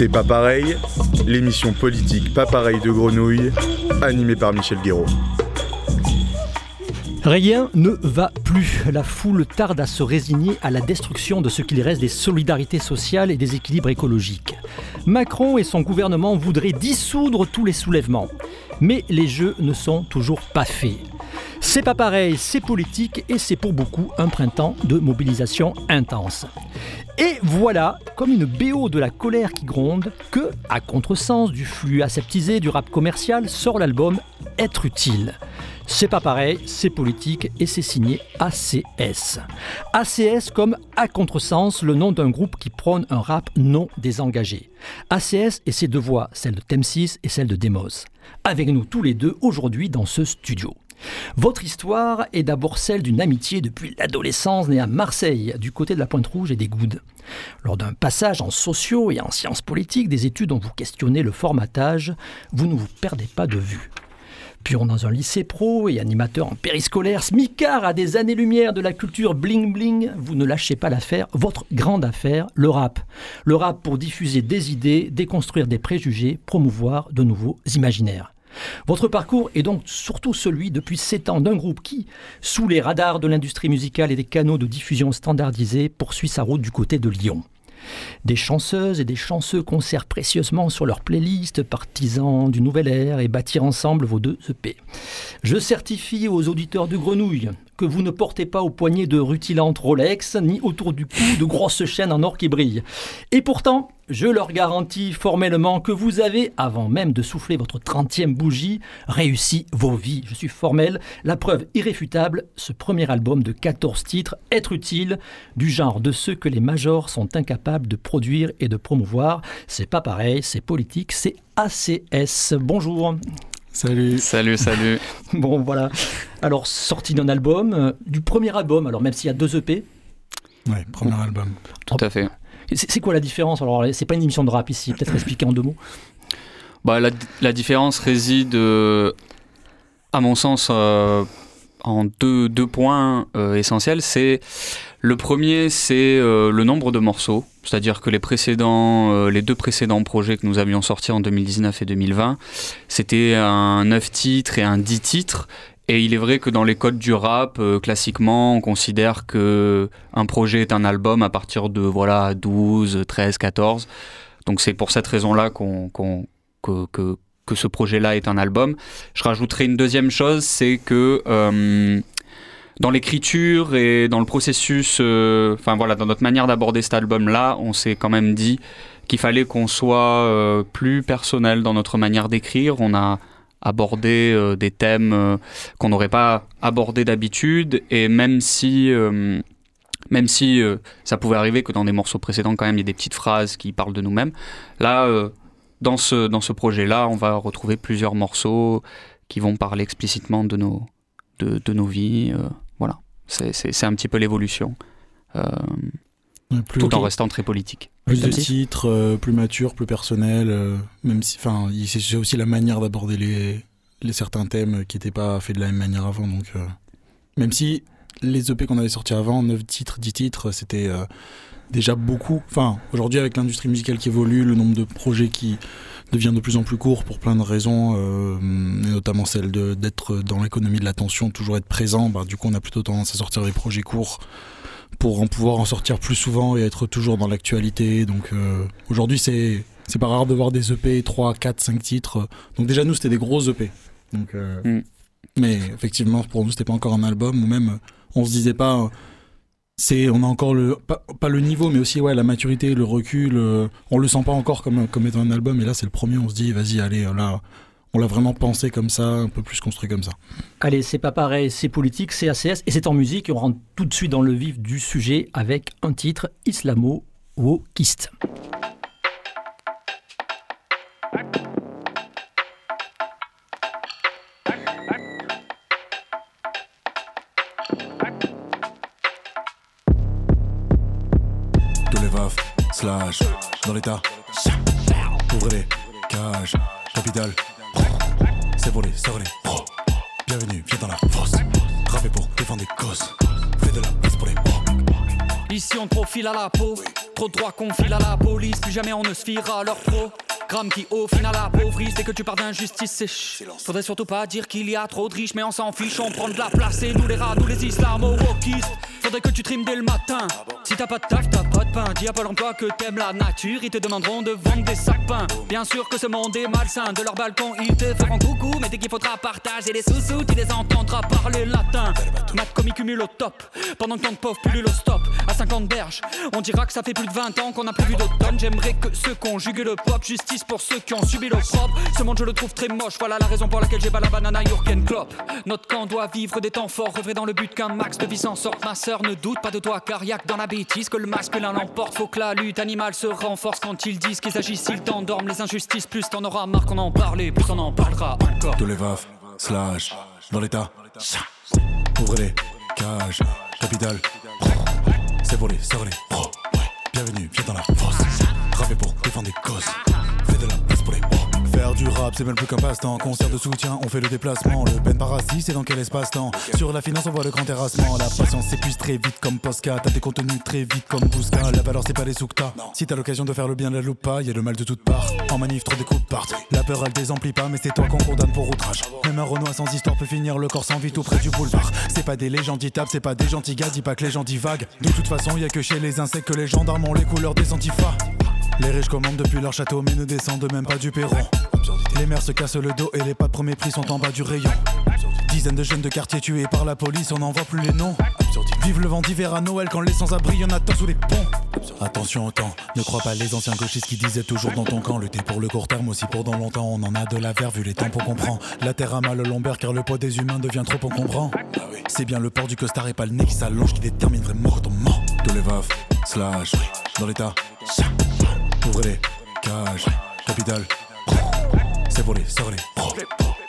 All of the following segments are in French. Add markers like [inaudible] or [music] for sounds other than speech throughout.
C'est pas pareil, l'émission politique pas pareil de Grenouille, animée par Michel Guéraud. Rien ne va plus. La foule tarde à se résigner à la destruction de ce qu'il reste des solidarités sociales et des équilibres écologiques. Macron et son gouvernement voudraient dissoudre tous les soulèvements. Mais les jeux ne sont toujours pas faits. C'est pas pareil, c'est politique et c'est pour beaucoup un printemps de mobilisation intense. Et voilà, comme une BO de la colère qui gronde, que, à contresens du flux aseptisé du rap commercial, sort l'album Être utile. C'est pas pareil, c'est politique et c'est signé ACS. ACS comme à contresens, le nom d'un groupe qui prône un rap non désengagé. ACS et ses deux voix, celle de Temsis et celle de Demos. Avec nous tous les deux aujourd'hui dans ce studio. Votre histoire est d'abord celle d'une amitié depuis l'adolescence née à Marseille, du côté de la Pointe Rouge et des Goudes. Lors d'un passage en sociaux et en sciences politiques, des études dont vous questionnez le formatage, vous ne vous perdez pas de vue. Pur dans un lycée pro et animateur en périscolaire, smicard à des années-lumière de la culture bling-bling, vous ne lâchez pas l'affaire, votre grande affaire, le rap. Le rap pour diffuser des idées, déconstruire des préjugés, promouvoir de nouveaux imaginaires. Votre parcours est donc surtout celui depuis 7 ans d'un groupe qui, sous les radars de l'industrie musicale et des canaux de diffusion standardisés, poursuit sa route du côté de Lyon. Des chanceuses et des chanceux conservent précieusement sur leur playlist partisans du nouvel air et bâtir ensemble vos deux EP. Je certifie aux auditeurs de Grenouille que vous ne portez pas au poignet de rutilantes Rolex, ni autour du cou de grosses chaînes en or qui brillent. Et pourtant, je leur garantis formellement que vous avez, avant même de souffler votre 30e bougie, réussi vos vies. Je suis formel. La preuve irréfutable, ce premier album de 14 titres, Être utile, du genre de ceux que les majors sont incapables de produire et de promouvoir. C'est pas pareil, c'est politique, c'est ACS. Bonjour. Salut. Salut, salut. [laughs] bon, voilà. Alors, sortie d'un album, euh, du premier album, alors même s'il y a deux EP. Ouais, premier album. Tout à fait. C'est quoi la différence? Alors, c'est pas une émission de rap ici, peut-être expliquer en deux mots. Bah, la, la différence réside, euh, à mon sens, euh, en deux, deux points euh, essentiels. C'est le premier, c'est euh, le nombre de morceaux, c'est-à-dire que les précédents, euh, les deux précédents projets que nous avions sortis en 2019 et 2020, c'était un 9 titres et un 10 titres. Et il est vrai que dans les codes du rap, euh, classiquement, on considère que un projet est un album à partir de voilà 12, 13, 14. Donc c'est pour cette raison-là qu'on, qu'on- que, que, que ce projet-là est un album. Je rajouterai une deuxième chose, c'est que euh, dans l'écriture et dans le processus, euh, enfin voilà, dans notre manière d'aborder cet album-là, on s'est quand même dit qu'il fallait qu'on soit euh, plus personnel dans notre manière d'écrire. On a abordé euh, des thèmes qu'on n'aurait pas abordés d'habitude et même si même si ça pouvait arriver que dans des morceaux précédents quand même il y ait des petites phrases qui parlent de nous-mêmes là dans ce dans ce projet là on va retrouver plusieurs morceaux qui vont parler explicitement de nos de, de nos vies c'est c'est c'est un petit peu l'évolution euh, Ouais, tout en restant très politique plus de titres, euh, plus mature, plus personnel. euh, même si, enfin, c'est aussi la manière d'aborder les, les certains thèmes qui n'étaient pas faits de la même manière avant. Donc, euh, même si les EP qu'on avait sortis avant, 9 titres, 10 titres, c'était déjà beaucoup. Enfin, aujourd'hui, avec l'industrie musicale qui évolue, le nombre de projets qui devient de plus en plus court pour plein de raisons, euh, et notamment celle de- d'être dans l'économie de l'attention, toujours être présent. Bah, du coup, on a plutôt tendance à sortir des projets courts pour en pouvoir en sortir plus souvent et être toujours dans l'actualité. Donc euh, aujourd'hui, c'est c'est pas rare de voir des EP 3, 4, 5 titres. Donc déjà nous, c'était des gros EP. Donc euh, Mm. mais effectivement, pour nous, c'était pas encore un album ou même on se disait pas euh, on a encore le pas, le niveau mais aussi ouais la maturité, le recul, euh, on le sent pas encore comme étant un album et là c'est le premier, on se dit vas-y, allez, là on l'a vraiment pensé comme ça, un peu plus construit comme ça. Allez, c'est pas pareil, c'est politique, c'est ACS et c'est en musique. On rentre tout de suite dans le vif du sujet avec un titre islamo-wokiste. Tous slash, dans l'état. Ouvrez-les, cage, capital. C'est volé, c'est volé. Bienvenue, viens dans la fosse. Rappez pour défendre des causes. Fais de la place pour les mots. Ici on profile à la peau. trop de droits qu'on file à la police, plus jamais on ne se fiera à leur pro. Qui au final appauvrit dès que tu pars d'injustice c'est Faudrait surtout pas dire qu'il y a trop de riches mais on s'en fiche on prend de la place et nous les rats nous les islamo-wokistes Faudrait que tu trimes dès le matin Si t'as pas de taf t'as pas de pain. Dis à Pôle emploi que t'aimes la nature. Ils te demanderont de vendre des sapins Bien sûr que ce monde est malsain. De leur balcon ils te feront coucou. Mais dès qu'il faudra partager les sous-sous Tu les entendras parler latin. Math comme cumule au top. Pendant que tant de pauvres pullulent au stop. À 50 berges On dira que ça fait plus de 20 ans qu'on a plus vu d'automne J'aimerais que ceux conjuguent le pop Justice pour ceux qui ont subi le propre. Ce monde, je le trouve très moche. Voilà la raison pour laquelle j'ai pas la banana Jurgen Klopp. Notre camp doit vivre des temps forts, œuvrer dans le but qu'un max de vie s'en sorte. Ma sœur, ne doute pas de toi, car dans la bêtise que le masculin l'emporte. Faut que la lutte animale se renforce quand ils disent qu'ils agissent, ils t'endorment. Les injustices, plus t'en auras marre qu'on en parle, plus on en parlera encore. Tous les vafs, slash, dans l'état. Ouvrez les cages, capital. C'est pour les, Bienvenue, viens dans la fosse. Rappez pour défendre des causes. Faire du rap, c'est même plus qu'un passe-temps. Concert de soutien, on fait le déplacement. Le Ben Parassi, c'est dans quel espace-temps Sur la finance, on voit le grand terrassement. La patience s'épuise très vite comme Posca. T'as des contenus très vite comme Bousca. La valeur, c'est pas les soukta. Si t'as l'occasion de faire le bien, la loupe pas. Y a le mal de toutes parts. En manif, trop des coups partent. La peur, elle désemplit pas, mais c'est toi qu'on condamne pour outrage. Même un Renoir sans histoire peut finir le corps sans vie tout près du boulevard. C'est pas des légendes c'est pas des gentils gars, dis pas que les gens vagues. De toute façon, y a que chez les insectes que les gendarmes ont les couleurs des antifas. Les riches commandent depuis leur château, mais ne descendent même pas du perron. Les mères se cassent le dos et les pas de premier prix sont en bas du rayon. Dizaines de jeunes de quartier tués par la police, on n'en voit plus les noms. Vive le vent d'hiver à Noël quand les sans-abri, y'en a tant sous les ponts. Attention au temps, ne crois pas les anciens gauchistes qui disaient toujours dans ton camp. Lutter pour le court terme aussi pour dans longtemps, on en a de la verve vu les temps qu'on comprend. La terre a mal le lombaire car le poids des humains devient trop encombrant. C'est bien le port du costard et pas le nez qui s'allonge qui détermine vraiment ton mort. Tous les vafs, slash, dans l'état. Ouvrez les cages, capital. C'est volé, sortez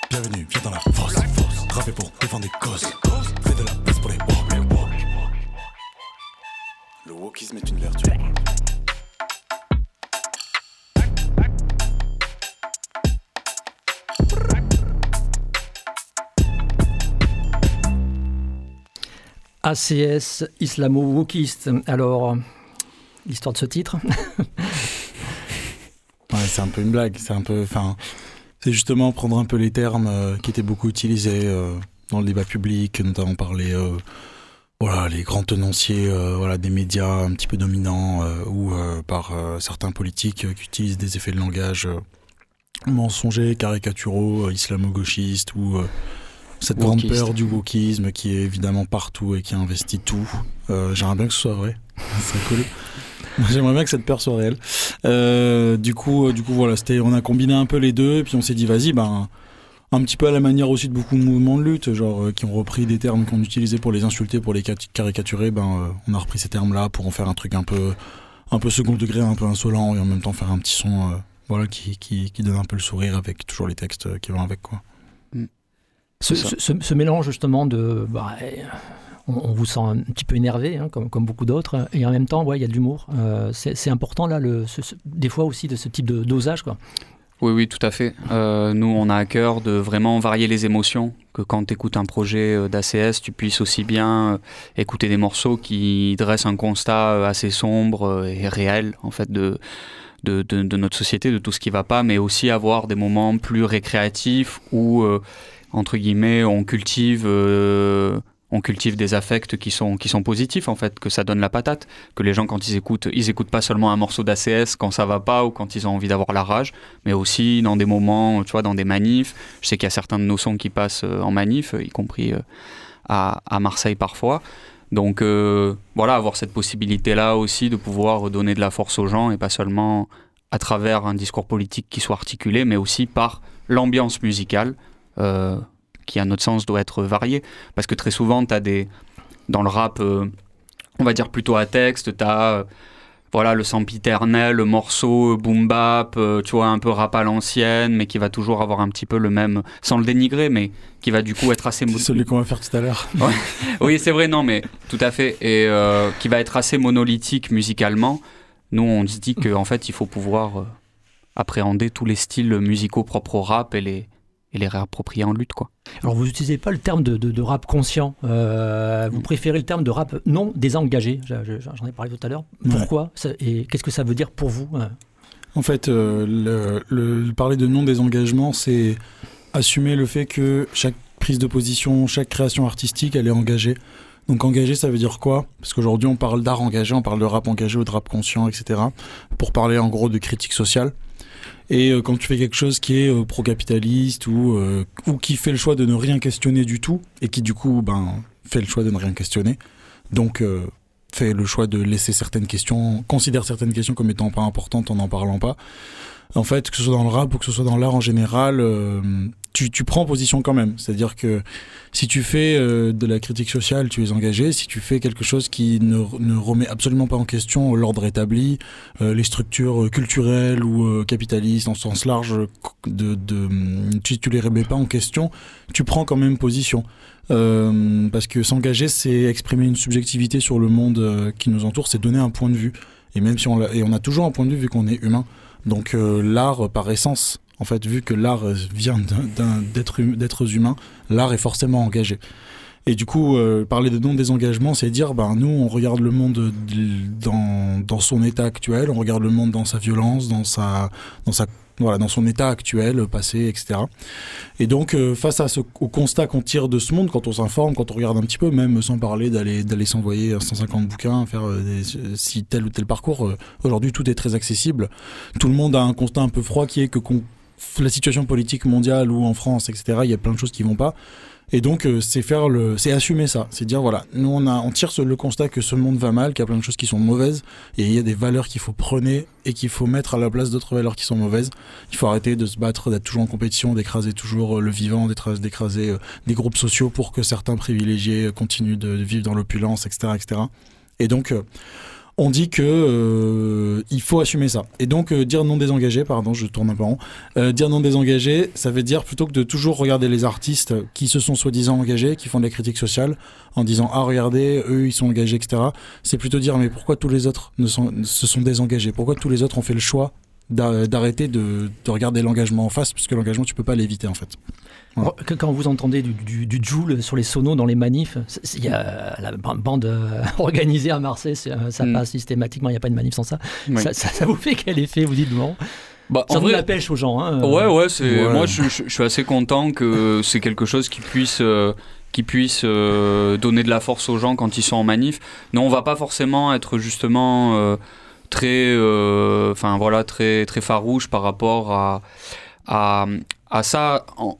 Bienvenue, viens dans la fosse. Rappez pour défendre des causes. Fais de la place pour les Le wokisme est une vertu. ACS islamo-wokiste. Alors, l'histoire de ce titre [laughs] c'est un peu une blague. C'est un peu, enfin, c'est justement prendre un peu les termes euh, qui étaient beaucoup utilisés euh, dans le débat public, notamment par les, euh, voilà, les grands tenanciers, voilà, des médias un petit peu dominants ou par certains politiques qui utilisent des effets de langage mensongers, caricaturaux, islamo-gauchistes ou cette grande peur du wokisme qui est évidemment partout et qui investit tout. J'aimerais bien que ce soit vrai. [laughs] C'est cool. [laughs] J'aimerais bien que cette peur soit réelle. Euh, du coup, euh, du coup, voilà, c'était, on a combiné un peu les deux, et puis on s'est dit, vas-y, ben, un petit peu à la manière aussi de beaucoup de mouvements de lutte, genre euh, qui ont repris des termes qu'on utilisait pour les insulter, pour les caricaturer, ben, on a repris ces termes-là pour en faire un truc un peu, un peu second degré, un peu insolent, et en même temps faire un petit son, voilà, qui, qui, qui, donne un peu le sourire avec toujours les textes qui vont avec, quoi. Ce, ce, mélange justement de bah, on, vous sent un petit peu énervé, hein, comme, beaucoup d'autres, et en même temps, il y a de l'humour. Euh, c'est important, là, des fois aussi, de ce type de dosage. Oui, oui, tout à fait. Euh, nous, on a à cœur de vraiment varier les émotions, que quand tu écoutes un projet euh, d'ACS, tu puisses aussi bien écouter des morceaux qui dressent un constat assez sombre et réel, en fait, de, notre société, de tout ce qui va pas, mais aussi avoir des moments plus récréatifs où, entre guillemets, on cultive on cultive des affects qui sont, qui sont positifs en fait, que ça donne la patate, que les gens quand ils écoutent, ils écoutent pas seulement un morceau d'ACS quand ça va pas ou quand ils ont envie d'avoir la rage, mais aussi dans des moments, tu vois, dans des manifs. Je sais qu'il y a certains de nos sons qui passent euh, en manif, y compris euh, à, à Marseille parfois. Donc euh, voilà, avoir cette possibilité-là aussi de pouvoir donner de la force aux gens et pas seulement à travers un discours politique qui soit articulé, mais aussi par l'ambiance musicale qui à notre sens doit être varié. Parce que très souvent, tu as des... Dans le rap, euh, on va dire plutôt à texte, tu as... Euh, voilà, le sempiternel, le morceau boom bap, euh, tu vois, un peu rap à l'ancienne, mais qui va toujours avoir un petit peu le même, sans le dénigrer, mais qui va du coup être assez... C'est celui qu'on va faire tout à l'heure. [laughs] oui, c'est vrai, non, mais tout à fait. Et qui va être assez monolithique musicalement. Nous, on se dit qu'en fait, il faut pouvoir appréhender tous les styles musicaux propres au rap et les, et les réapproprier en lutte. Quoi. Alors vous n'utilisez pas le terme de, de, rap conscient, euh, vous préférez le terme de rap non désengagé, j'en ai parlé tout à l'heure. Pourquoi Et qu'est-ce que ça veut dire pour vous hein? En fait, euh, le, parler de non désengagement, c'est assumer le fait que chaque prise de position, chaque création artistique, elle est engagée. Donc engagé, ça veut dire quoi? Parce qu'aujourd'hui, on parle d'art engagé, on parle de rap engagé ou de rap conscient, etc. Pour parler en gros de critique sociale. Et euh, quand tu fais quelque chose qui est euh, pro-capitaliste ou, euh, ou qui fait le choix de ne rien questionner du tout, et qui du coup ben, fait le choix de ne rien questionner, donc fait le choix de laisser certaines questions, considère certaines questions comme étant pas importantes en n'en parlant pas, en fait, que ce soit dans le rap ou que ce soit dans l'art en général, tu, prends position quand même. C'est-à-dire que si tu fais euh, de la critique sociale, tu es engagé. Si tu fais quelque chose qui ne, remet absolument pas en question l'ordre établi, euh, les structures culturelles ou capitalistes en sens large, de, de, tu, tu les remets pas en question, tu prends quand même position. parce que s'engager, c'est exprimer une subjectivité sur le monde qui nous entoure, c'est donner un point de vue. Et même si on a, et on a toujours un point de vue vu qu'on est humain. Donc euh, l'art, par essence, en fait, vu que l'art vient d'êtres humains, l'art est forcément engagé. Et du coup, euh, parler de non-désengagement, c'est dire, ben, nous, on regarde le monde dans, dans, son état actuel, on regarde le monde dans sa violence, dans sa, dans sa voilà, dans son état actuel, passé, etc. Et donc, euh, face à ce, au constat qu'on tire de ce monde, quand on s'informe, quand on regarde un petit peu, même sans parler d'aller d'aller s'envoyer 150 bouquins, faire euh, si tel ou tel parcours, euh, aujourd'hui tout est très accessible. Tout le monde a un constat un peu froid qui est que la situation politique mondiale ou en France, etc., il y a plein de choses qui vont pas. Et donc, euh, c'est faire le, c'est assumer ça. C'est dire, voilà, nous, on, a, on tire le constat que ce monde va mal, qu'il y a plein de choses qui sont mauvaises, et il y a des valeurs qu'il faut prôner et qu'il faut mettre à la place d'autres valeurs qui sont mauvaises. Il faut arrêter de se battre, d'être toujours en compétition, d'écraser toujours euh, le vivant, d'écraser euh, des groupes sociaux pour que certains privilégiés continuent de vivre dans l'opulence, etc., etc. Et donc, on dit que euh, il faut assumer ça. Et donc euh, dire non désengagé, pardon, je tourne un peu rond, euh, dire non désengagé, ça veut dire plutôt que de toujours regarder les artistes qui se sont soi-disant engagés, qui font de la critique sociale, en disant ah regardez, eux ils sont engagés, etc. C'est plutôt dire mais pourquoi tous les autres ne se sont désengagés? Pourquoi tous les autres ont fait le choix d'arrêter de, regarder l'engagement en face, puisque l'engagement tu peux pas l'éviter en fait? Quand vous entendez du, du, Joule sur les sonos dans les manifs, il y a la bande euh, [laughs] organisée à Marseille, euh, ça mm. passe systématiquement, il n'y a pas de manif sans ça. Ça, vous fait quel effet Vous dites bon bah, ça en vrai, la pêche aux gens. Hein, euh. ouais, ouais, c'est, moi je, suis assez content que c'est quelque chose qui puisse, qui puisse donner de la force aux gens quand ils sont en manif. Non, on va pas forcément être justement très, enfin voilà, très, très farouche par rapport à, à, à ça. En,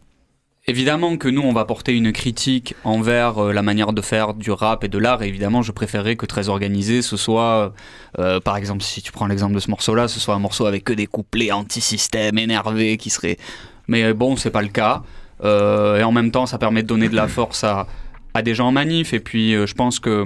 Évidemment que nous, on va porter une critique envers euh, la manière de faire du rap et de l'art. Évidemment, je préférerais que très organisé, ce soit, euh, par exemple, si tu prends l'exemple de ce morceau-là, ce soit un morceau avec que des couplets anti-système, énervés, qui seraient. Mais euh, bon, c'est pas le cas. et en même temps, ça permet de donner de la force à, à des gens en manif. Et puis, je pense que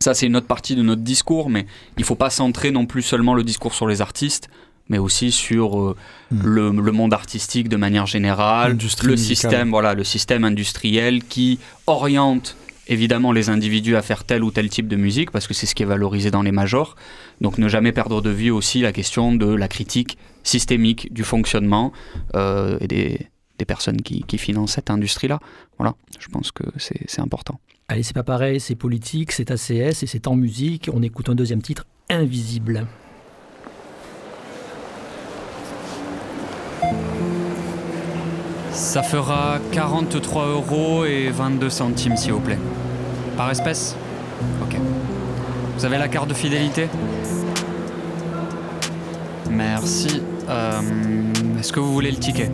ça, c'est une autre partie de notre discours, mais il faut pas centrer non plus seulement le discours sur les artistes mais aussi sur euh, hmm. le, le, monde artistique de manière générale, le système, voilà, le système industriel qui oriente évidemment les individus à faire tel ou tel type de musique, parce que c'est ce qui est valorisé dans les majors. Donc ne jamais perdre de vue aussi la question de la critique systémique du fonctionnement euh, et des, des, personnes qui, qui, financent cette industrie-là. Voilà, je pense que c'est important. Allez, c'est pas pareil, c'est politique, c'est ACS et c'est en musique. On écoute un deuxième titre, Invisible. Ça fera 43 euros et 22 centimes, s'il vous plaît. Par espèce Ok. Vous avez la carte de fidélité Merci. Euh, est-ce que vous voulez le ticket?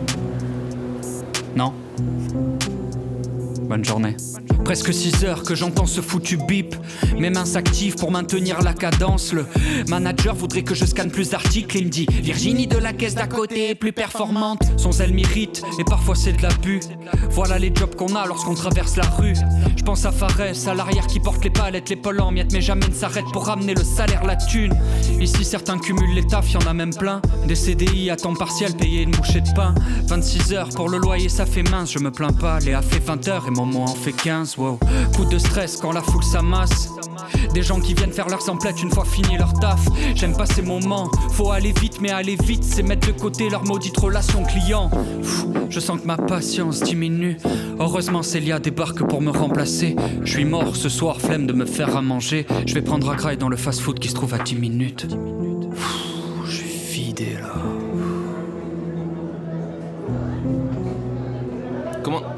Non? Bonne journée. Presque 6 heures que j'entends ce foutu bip. Mes mains s'activent pour maintenir la cadence. Le manager voudrait que je scanne plus d'articles. Il me dit Virginie de la caisse d'à côté est plus performante. Son zèle m'irrite et parfois c'est de la bu. Voilà les jobs qu'on a lorsqu'on traverse la rue. Je pense à Fares, à l'arrière qui porte les palettes, l'épaule en miettes, mais jamais ne s'arrête pour ramener le salaire, la thune. Ici certains cumulent les tafs, y en a même plein. Des CDI à temps partiel, payer une bouchée de pain. 26 heures pour le loyer, ça fait mince, je me plains pas. Léa fait 20 heures et mon en fait 15. Coup de stress quand la foule s'amasse. Des gens qui viennent faire leurs emplettes une fois fini leur taf. J'aime pas ces moments, faut aller vite, mais aller vite, c'est mettre de côté leur maudite relation client. je sens que ma patience diminue. Heureusement, Célia débarque pour me remplacer. Je suis mort ce soir, flemme de me faire à manger. Je vais prendre un graille dans le fast-food qui se trouve à 10 minutes.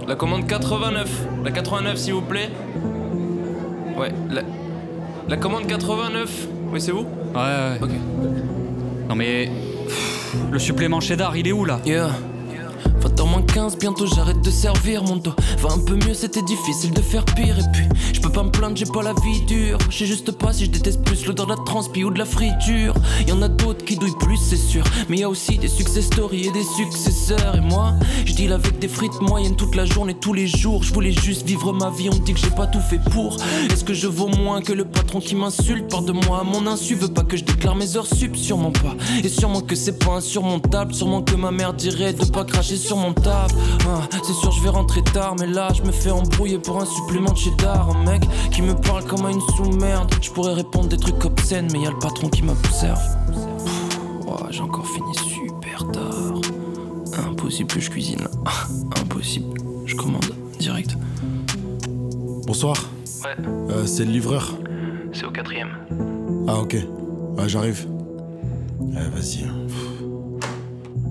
La commande 89. La 89, s'il vous plaît. Ouais, la, la commande 89. Oui, c'est vous Ouais, ouais. Ok. Non mais. Le supplément cheddar, il est où là? Yeah. 20 moins 15, bientôt j'arrête de servir mon dos. Va un peu mieux, c'était difficile de faire pire. Et puis, je peux pas me plaindre, j'ai pas la vie dure. Je sais juste pas si je déteste plus l'odeur de la transpi ou de la friture. Y en a d'autres qui douillent plus, c'est sûr. Mais y a aussi des success stories et des successeurs. Et moi, je deal avec des frites moyennes toute la journée, tous les jours. Je voulais juste vivre ma vie, on dit que j'ai pas tout fait pour. Est-ce que je vaux moins que le patron qui m'insulte? Par de moi Mon insu veut pas que je déclare mes heures sup, sûrement pas. Et sûrement que c'est pas insurmontable, sûrement que ma mère dirait de pas cracher sur mon table. Ah, c'est sûr, je vais rentrer tard, mais là, je me fais embrouiller pour un supplément de cheddar. Un mec qui me parle comme à une sous-merde. Je pourrais répondre des trucs obscènes, mais y a le patron qui m'observe. Ouah, J'ai encore fini super tard. Impossible que je cuisine. [laughs] Impossible. Je commande direct. Bonsoir, Ouais, euh, c'est le livreur. c'est au quatrième. Ah ok, ouais, j'arrive. Eh, vas-y.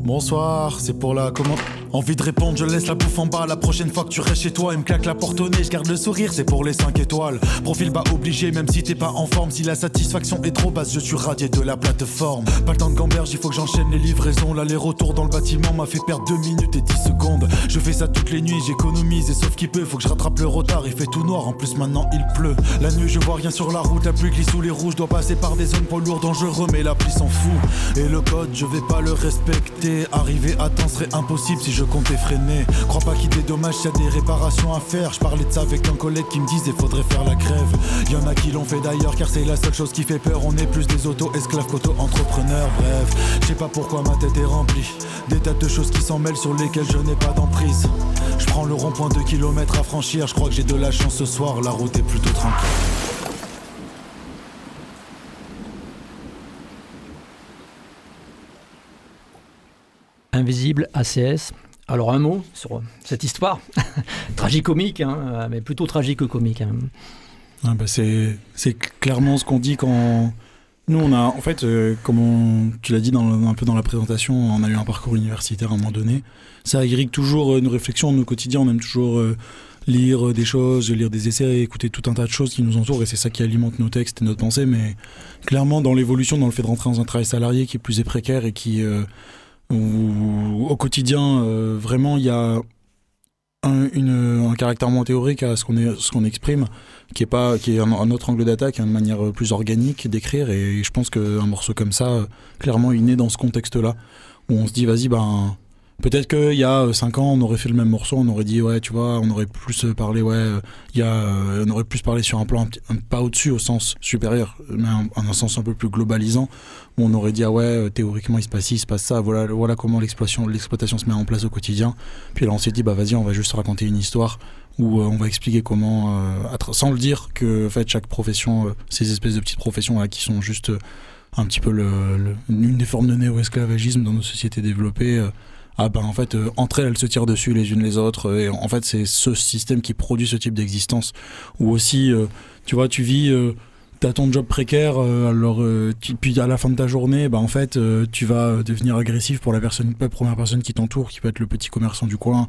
Bonsoir, c'est pour la commande. Envie de répondre, je laisse la bouffe en bas. La prochaine fois que tu restes chez toi, il me claque la porte au nez. Je garde le sourire, c'est pour les 5 étoiles. Profil bas obligé, même si t'es pas en forme. Si la satisfaction est trop basse, je suis radié de la plateforme. Pas le temps de gamberge, il faut que j'enchaîne les livraisons. L'aller-retour dans le bâtiment m'a fait perdre 2 minutes et 10 secondes. Je fais ça toutes les nuits, j'économise. Et sauf qu'il peut, faut que je rattrape le retard. Il fait tout noir, en plus maintenant il pleut. La nuit, je vois rien sur la route. La pluie glisse sous les rouges. Dois passer par des zones poids lourds dangereux, mais la pluie s'en fout. Et le code, je vais pas le respecter. Arriver à temps serait impossible si je comptais freiner. Crois pas qu'il dédommage, s'il y a des réparations à faire. Je parlais de ça avec un collègue qui me disait faudrait faire la grève. Y en a qui l'ont fait d'ailleurs, car c'est la seule chose qui fait peur. On est plus des auto-esclaves qu'auto-entrepreneurs. Bref, je sais pas pourquoi ma tête est remplie. Des tas de choses qui s'en mêlent sur lesquelles je n'ai pas d'emprise. Je prends le rond-point de kilomètres à franchir. Je crois que j'ai de la chance ce soir, la route est plutôt tranquille. Invisible, ACS. Alors un mot sur cette histoire. [laughs] Tragicomique, hein, mais plutôt tragique que comique. hein. Ah bah c'est clairement ce qu'on dit quand nous on a en fait euh, comme tu l'as dit dans un peu dans la présentation on a eu un parcours universitaire à un moment donné ça irrigue toujours euh, nos réflexions nos quotidiens on aime toujours euh, lire des choses lire des essais écouter tout un tas de choses qui nous entourent et c'est ça qui alimente nos textes et notre pensée mais clairement dans l'évolution dans le fait de rentrer dans un travail salarié qui est plus précaire et qui où, au quotidien euh, vraiment il y a un, une- un caractère moins théorique à ce qu'on exprime qui est pas qui est un, un autre angle d'attaque une manière euh, plus organique d'écrire. Et je pense qu'un morceau comme ça euh, clairement il naît dans ce contexte là où on se dit vas-y ben peut-être qu'il y a 5 ans on aurait fait le même morceau on aurait dit ouais tu vois on aurait plus euh, parlé ouais euh, y a euh, on aurait plus parlé sur un plan un pas au-dessus au sens supérieur mais un, un sens un peu plus globalisant où on aurait dit ah ouais euh, théoriquement il se passe ci il se passe ça voilà voilà comment l'exploitation se met en place au quotidien. Puis là on s'est dit bah vas-y on va juste raconter une histoire où euh, on va expliquer comment, euh, sans le dire, que en fait, chaque profession, euh, ces espèces de petites professions là, qui sont juste euh, un petit peu une des formes de néo-esclavagisme dans nos sociétés développées, euh, ah ben en fait, euh, entre elles, elles se tirent dessus les unes les autres, et en fait, c'est ce système qui produit ce type d'existence, où aussi, euh, tu vois, tu vis... T'as ton job précaire, euh, alors euh, puis à la fin de ta journée, bah en fait, euh, tu vas devenir agressif pour la personne, la première personne qui t'entoure, qui peut être le petit commerçant du coin,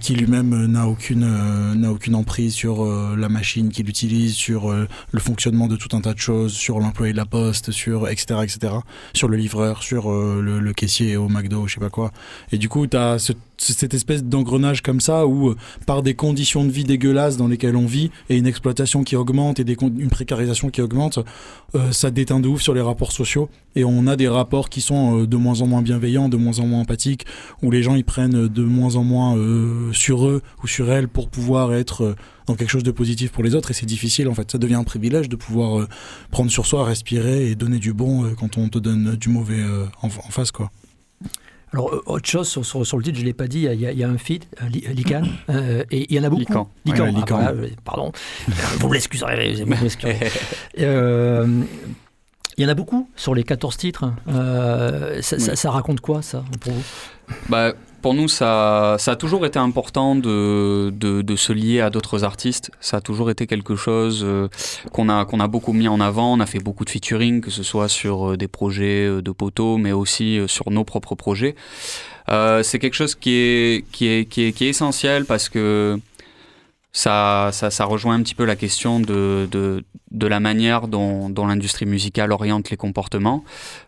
qui lui-même n'a aucune n'a aucune emprise sur la machine qu'il utilise, sur le fonctionnement de tout un tas de choses, sur l'employé de la poste, sur etc etc, sur le livreur, sur le, le caissier au McDo, je sais pas quoi. Et du coup, t'as ce, cette espèce d'engrenage comme ça où euh, par des conditions de vie dégueulasses dans lesquelles on vit et une exploitation qui augmente et une précarisation qui augmente, euh, ça déteint de ouf sur les rapports sociaux et on a des rapports qui sont euh, de moins en moins bienveillants, de moins en moins empathiques, où les gens ils prennent de moins en moins sur eux ou sur elles pour pouvoir être dans quelque chose de positif pour les autres et c'est difficile en fait. Ça devient un privilège de pouvoir prendre sur soi, respirer et donner du bon quand on te donne du mauvais en, en face quoi. Alors, euh, autre chose sur, sur- sur le titre, je ne l'ai pas dit, il y, a- il y a un feed, un li- Lican, euh, et il y en a beaucoup. Lican. Lican, Ouais, ah, Lican. euh, pardon. [laughs] vous m'excuserez, vous m'excuserez. [laughs] Euh, Il y en a beaucoup sur les 14 titres. Euh, ça, ça- Oui. ça raconte quoi, ça, pour vous? Bah, pour nous, ça, a toujours été important de, se lier à d'autres artistes. Ça a toujours été quelque chose euh, qu'on a, beaucoup mis en avant. On a fait beaucoup de featuring, que ce soit sur euh, des projets euh, de poteaux, mais aussi sur nos propres projets. C'est quelque chose qui est essentiel parce que ça, ça, ça rejoint un petit peu la question de, de, de la manière dont, dont l'industrie musicale oriente les comportements.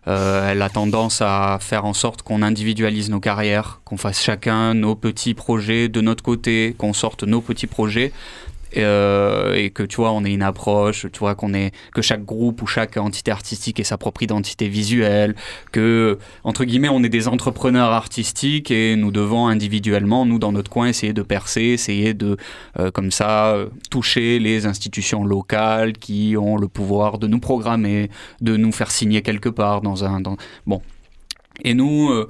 Euh, elle a tendance à faire en sorte qu'on individualise nos carrières, qu'on fasse chacun nos petits projets de notre côté, qu'on sorte nos petits projets. Et, euh, et que tu vois, on ait une approche, tu vois, qu'on ait que chaque groupe ou chaque entité artistique ait sa propre identité visuelle, que entre guillemets, on est des entrepreneurs artistiques et nous devons individuellement, nous dans notre coin, essayer de percer, essayer de euh, comme ça toucher les institutions locales qui ont le pouvoir de nous programmer, de nous faire signer quelque part dans un bon. Et nous, euh,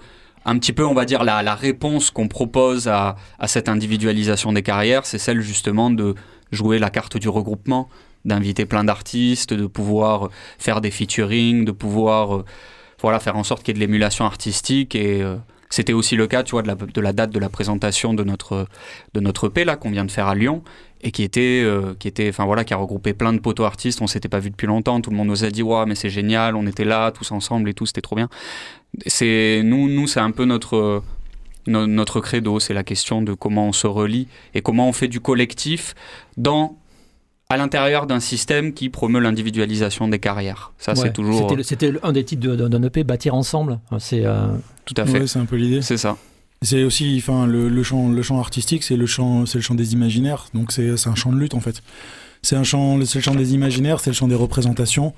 un petit peu, on va dire, la, réponse qu'on propose à, cette individualisation des carrières, c'est celle justement de jouer la carte du regroupement, d'inviter plein d'artistes, de pouvoir faire des featuring, de pouvoir euh, voilà, faire en sorte qu'il y ait de l'émulation artistique. Et euh, c'était aussi le cas, tu vois, de la, date de la présentation de notre, de notre là, qu'on vient de faire à Lyon et qui était, euh, qui était, enfin voilà, qui a regroupé plein de poteaux artistes. On s'était pas vu depuis longtemps. Tout le monde nous a dit, ouais, mais c'est génial. On était là, tous ensemble et tout, c'était trop bien. C'est nous, nous, c'est un peu notre no- notre credo. C'est la question de comment on se relie et comment on fait du collectif dans à l'intérieur d'un système qui promeut l'individualisation des carrières. Ça, Ouais, c'est toujours C'était un des titres de- de- d'un EP, Bâtir ensemble. C'est. euh, tout à fait. Ouais, c'est un peu l'idée. C'est ça. C'est aussi, enfin, le, le champ, le champ artistique, c'est le champ, c'est le champ des imaginaires. Donc c'est, c'est un champ de lutte en fait. C'est un champ, c'est le champ des imaginaires, c'est le champ des représentations.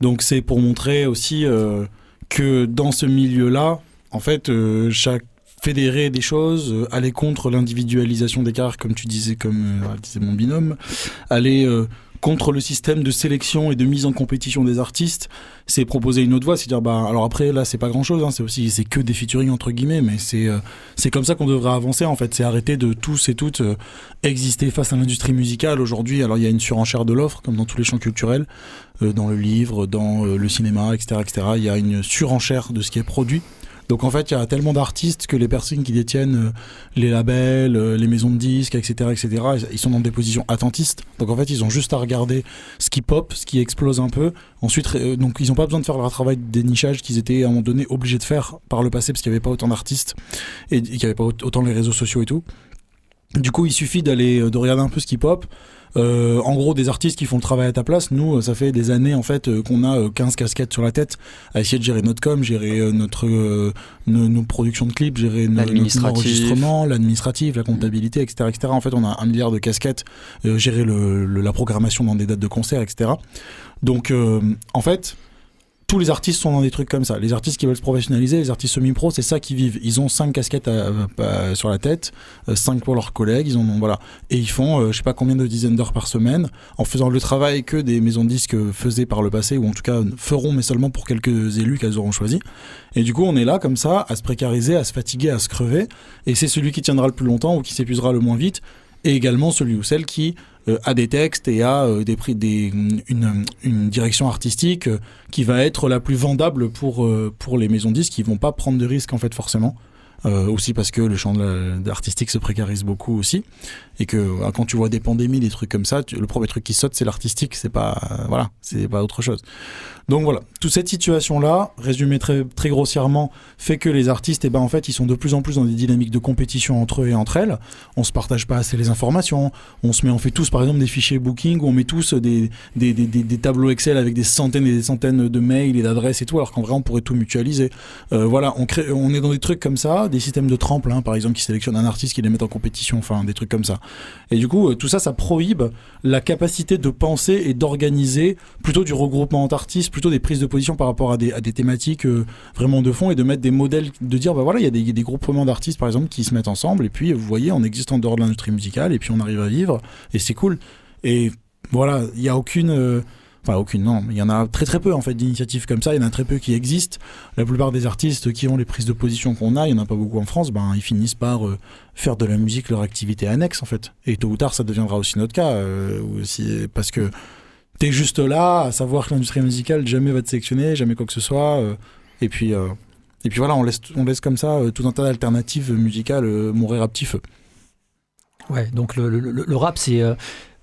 Donc c'est pour montrer aussi euh, que dans ce milieu-là, en fait, euh, chaque fédérer des choses, euh, aller contre l'individualisation des cartes, comme tu disais, comme euh, disait mon binôme, aller contre le système de sélection et de mise en compétition des artistes, c'est proposer une autre voie, c'est dire bah alors après là c'est pas grand chose, c'est aussi c'est que des featuring entre guillemets, mais c'est euh, c'est comme ça qu'on devrait avancer en fait, c'est arrêter de tous et toutes euh, exister face à l'industrie musicale aujourd'hui. Alors il y a une surenchère de l'offre comme dans tous les champs culturels, euh, dans le livre, dans euh, le cinéma, etc., etc. Il y a une surenchère de ce qui est produit. Donc en fait, il y a tellement d'artistes que les personnes qui détiennent euh, les labels, euh, les maisons de disques, etc., etc., ils sont dans des positions attentistes. Donc en fait, ils ont juste à regarder ce qui pop, ce qui explose un peu. Ensuite, euh, donc ils n'ont pas besoin de faire leur travail de dénichage qu'ils étaient à un moment donné obligés de faire par le passé parce qu'il n'y avait pas autant d'artistes et qu'il n'y avait pas autant les réseaux sociaux et tout. Du coup, il suffit d'aller de regarder un peu ce qui pop. Euh, en gros, des artistes qui font le travail à ta place. Nous, euh, ça fait des années en fait euh, qu'on a euh, 15 casquettes sur la tête à essayer de gérer notre com, gérer euh, notre euh, nos, nos productions de clips, gérer nos, notre enregistrement, l'administratif, la comptabilité, etc., etc. En fait, on a un milliard de casquettes, euh, gérer le, le- la programmation dans des dates de concert, etc. Donc, euh, en fait, tous les artistes sont dans des trucs comme ça. Les artistes qui veulent se professionnaliser, les artistes semi-pro, c'est ça qui vivent. Ils ont cinq casquettes à- à- sur la tête, euh, cinq pour leurs collègues, ils ont voilà, et ils font, euh, je sais pas combien de dizaines d'heures par semaine, en faisant le travail que des maisons de disques faisaient par le passé, ou en tout cas feront, mais seulement pour quelques élus qu'elles auront choisis. Et du coup, on est là comme ça, à se précariser, à se fatiguer, à se crever, et c'est celui qui tiendra le plus longtemps ou qui s'épuisera le moins vite, et également celui ou celle qui euh, a des textes et a euh, des prix, des, une, une direction artistique euh, qui va être la plus vendable pour, euh, pour les maisons disques qui vont pas prendre de risques en fait forcément. Euh, aussi parce que le champ de la- de l'artistique se précarise beaucoup aussi. Et que euh, quand tu vois des pandémies des trucs comme ça le premier truc qui saute c'est l'artistique. C'est pas euh, voilà c'est pas autre chose. Donc voilà. Toute cette situation là résumé très très grossièrement fait que les artistes et ben en fait ils sont de plus en plus dans des dynamiques de compétition entre eux et entre elles. On se partage pas assez les informations. On se met on fait tous par exemple des fichiers booking où on met tous des des, des, des, des tableaux Excel avec des centaines et des centaines de mails et d'adresses et tout alors qu'en vrai on pourrait tout mutualiser. Euh, voilà, on, crée, on est dans des trucs comme ça, des systèmes de tremplin, par exemple, qui sélectionnent un artiste, qui les mettent en compétition, enfin, des trucs comme ça. Et du coup, euh, tout ça, ça prohibe la capacité de penser et d'organiser plutôt du regroupement d'artistes, plutôt des prises de position par rapport à des, thématiques euh, vraiment de fond et de mettre des modèles, de dire, bah voilà, il y a des, des groupements d'artistes, par exemple, qui se mettent ensemble, et puis, vous voyez, on existe en dehors de l'industrie musicale, et puis on arrive à vivre, et c'est cool. Et voilà, il n'y a aucune. euh, Enfin, aucune, non. Il y en a très très peu en fait d'initiatives comme ça. Il y en a très peu qui existent. La plupart des artistes qui ont les prises de position qu'on a, il n'y en a pas beaucoup en France, ben, ils finissent par euh, faire de la musique leur activité annexe en fait. Et tôt ou tard, ça deviendra aussi notre cas. euh, parce que t'es juste là à savoir que l'industrie musicale jamais va te sélectionner, jamais quoi que ce soit. euh, et puis. et puis voilà, on laisse, on laisse comme ça tout un tas d'alternatives musicales mourir à petit feu. Ouais, donc le rap, c'est.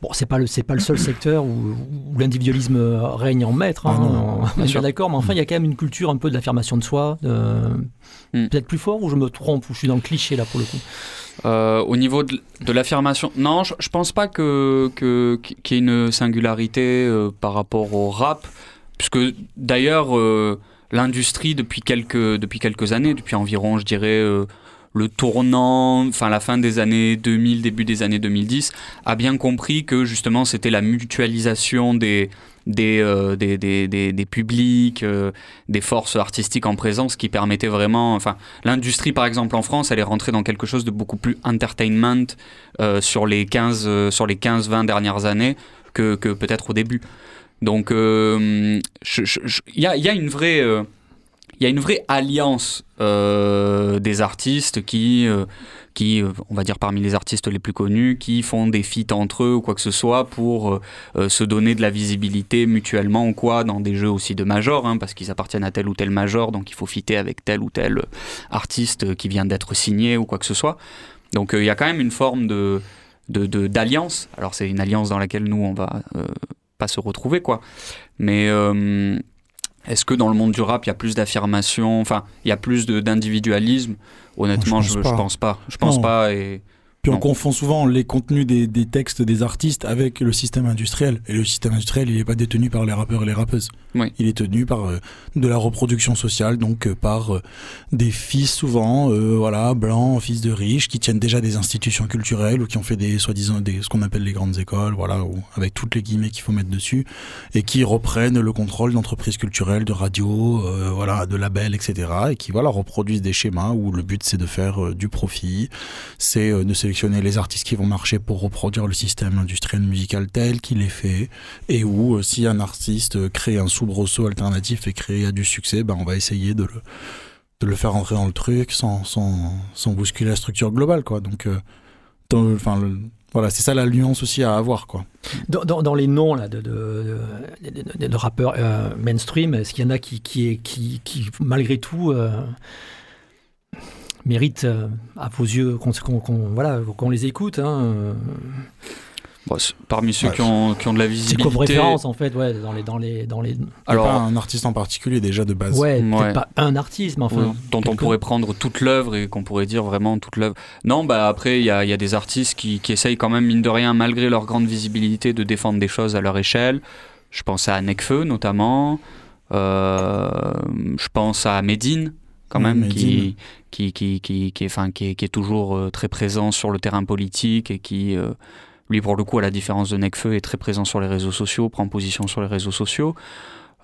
Bon, c'est pas le c'est pas le seul secteur où, où l'individualisme règne en maître. hein, Ah non, on- on est bien sûr. bien d'accord, mais enfin, il y a quand même une culture un peu de l'affirmation de soi, de- Hmm. peut-être plus fort, ou je me trompe, ou je suis dans le cliché là pour le coup? Euh, au niveau de, de l'affirmation, non, je, je pense pas que que- qu'il y ait une singularité euh, par rapport au rap, puisque d'ailleurs euh, l'industrie depuis quelques depuis quelques années, depuis environ, je dirais. Le tournant, enfin la fin des années 2000, début des années 2010, a bien compris que justement c'était la mutualisation des, des, euh, des, des, des- des publics, euh, des forces artistiques en présence qui permettait vraiment, enfin l'industrie par exemple en France, elle est rentrée dans quelque chose de beaucoup plus entertainment euh, sur les 15 euh, sur les 15-20 dernières années que, que peut-être au début. Donc euh, il y, a, y a une vraie euh, il y a une vraie alliance euh, des artistes qui, euh, qui, euh, on va dire parmi les artistes les plus connus, qui font des feats entre eux ou quoi que ce soit pour se donner de la visibilité mutuellement ou quoi dans des jeux aussi de major, hein, parce qu'ils appartiennent à tel ou tel major, donc il faut fitter avec tel ou tel artiste qui vient d'être signé ou quoi que ce soit. Donc il y a quand même une forme de d'alliance. Alors c'est une alliance dans laquelle nous on va pas se retrouver quoi. Mais est-ce que dans le monde du rap, il y a plus d'affirmation, enfin, il y a plus d'individualisme? Honnêtement, Je je, pense je pas. pense pas. Je pense Non. pas. Et Puis on confond souvent les contenus des, des textes des artistes avec le système industriel. Et le système industriel, il n'est pas détenu par les rappeurs et les rappeuses. Oui. Il est tenu par euh, de la reproduction sociale, donc euh, par euh, des fils souvent, voilà, blancs, fils de riches, qui tiennent déjà des institutions culturelles ou qui ont fait des soi-disant des, ce qu'on appelle les grandes écoles, voilà, ou, avec toutes les guillemets qu'il faut mettre dessus, et qui reprennent le contrôle d'entreprises culturelles, de radio, euh, voilà, de labels, etc. Et qui voilà reproduisent des schémas où le but c'est de faire du profit, c'est de sélectionner les artistes qui vont marcher pour reproduire le système industriel musical tel qu'il est fait, et où euh, si un artiste euh, crée un soubresaut alternatif et crée a du succès, ben on va essayer de le de le faire entrer dans le truc sans, sans, sans bousculer la structure globale quoi. Donc euh, enfin voilà c'est ça la nuance aussi à avoir quoi. Dans, dans- les noms là, de, de, rappeurs mainstream, est-ce qu'il y en a qui, qui, qui, qui malgré tout, méritent, euh, à vos yeux, qu'on qu'on- voilà, qu'on les écoute hein, euh, bon, c'est- parmi ceux Ouais. qui, ont, qui ont de la C'est visibilité. quoi vos références en fait ouais, dans les, dans les, dans les... Alors, pas un artiste en particulier déjà de base Ouais, Ouais. pas un artiste, mais enfin... Dont on pourrait prendre toute l'œuvre et qu'on pourrait dire vraiment toute l'œuvre. Non, bah après, il y a, il y a des artistes qui, qui essayent quand même, mine de rien, malgré leur grande visibilité, de défendre des choses à leur échelle. Je pense à Nekfeu, notamment. Euh, je pense à Medine, quand même, Medine. qui, qui, qui, qui, qui est, enfin, qui, est, qui est toujours euh, très présent sur le terrain politique et qui, euh, lui, pour le coup, à la différence de Nekfeu, est très présent sur les réseaux sociaux, prend position sur les réseaux sociaux.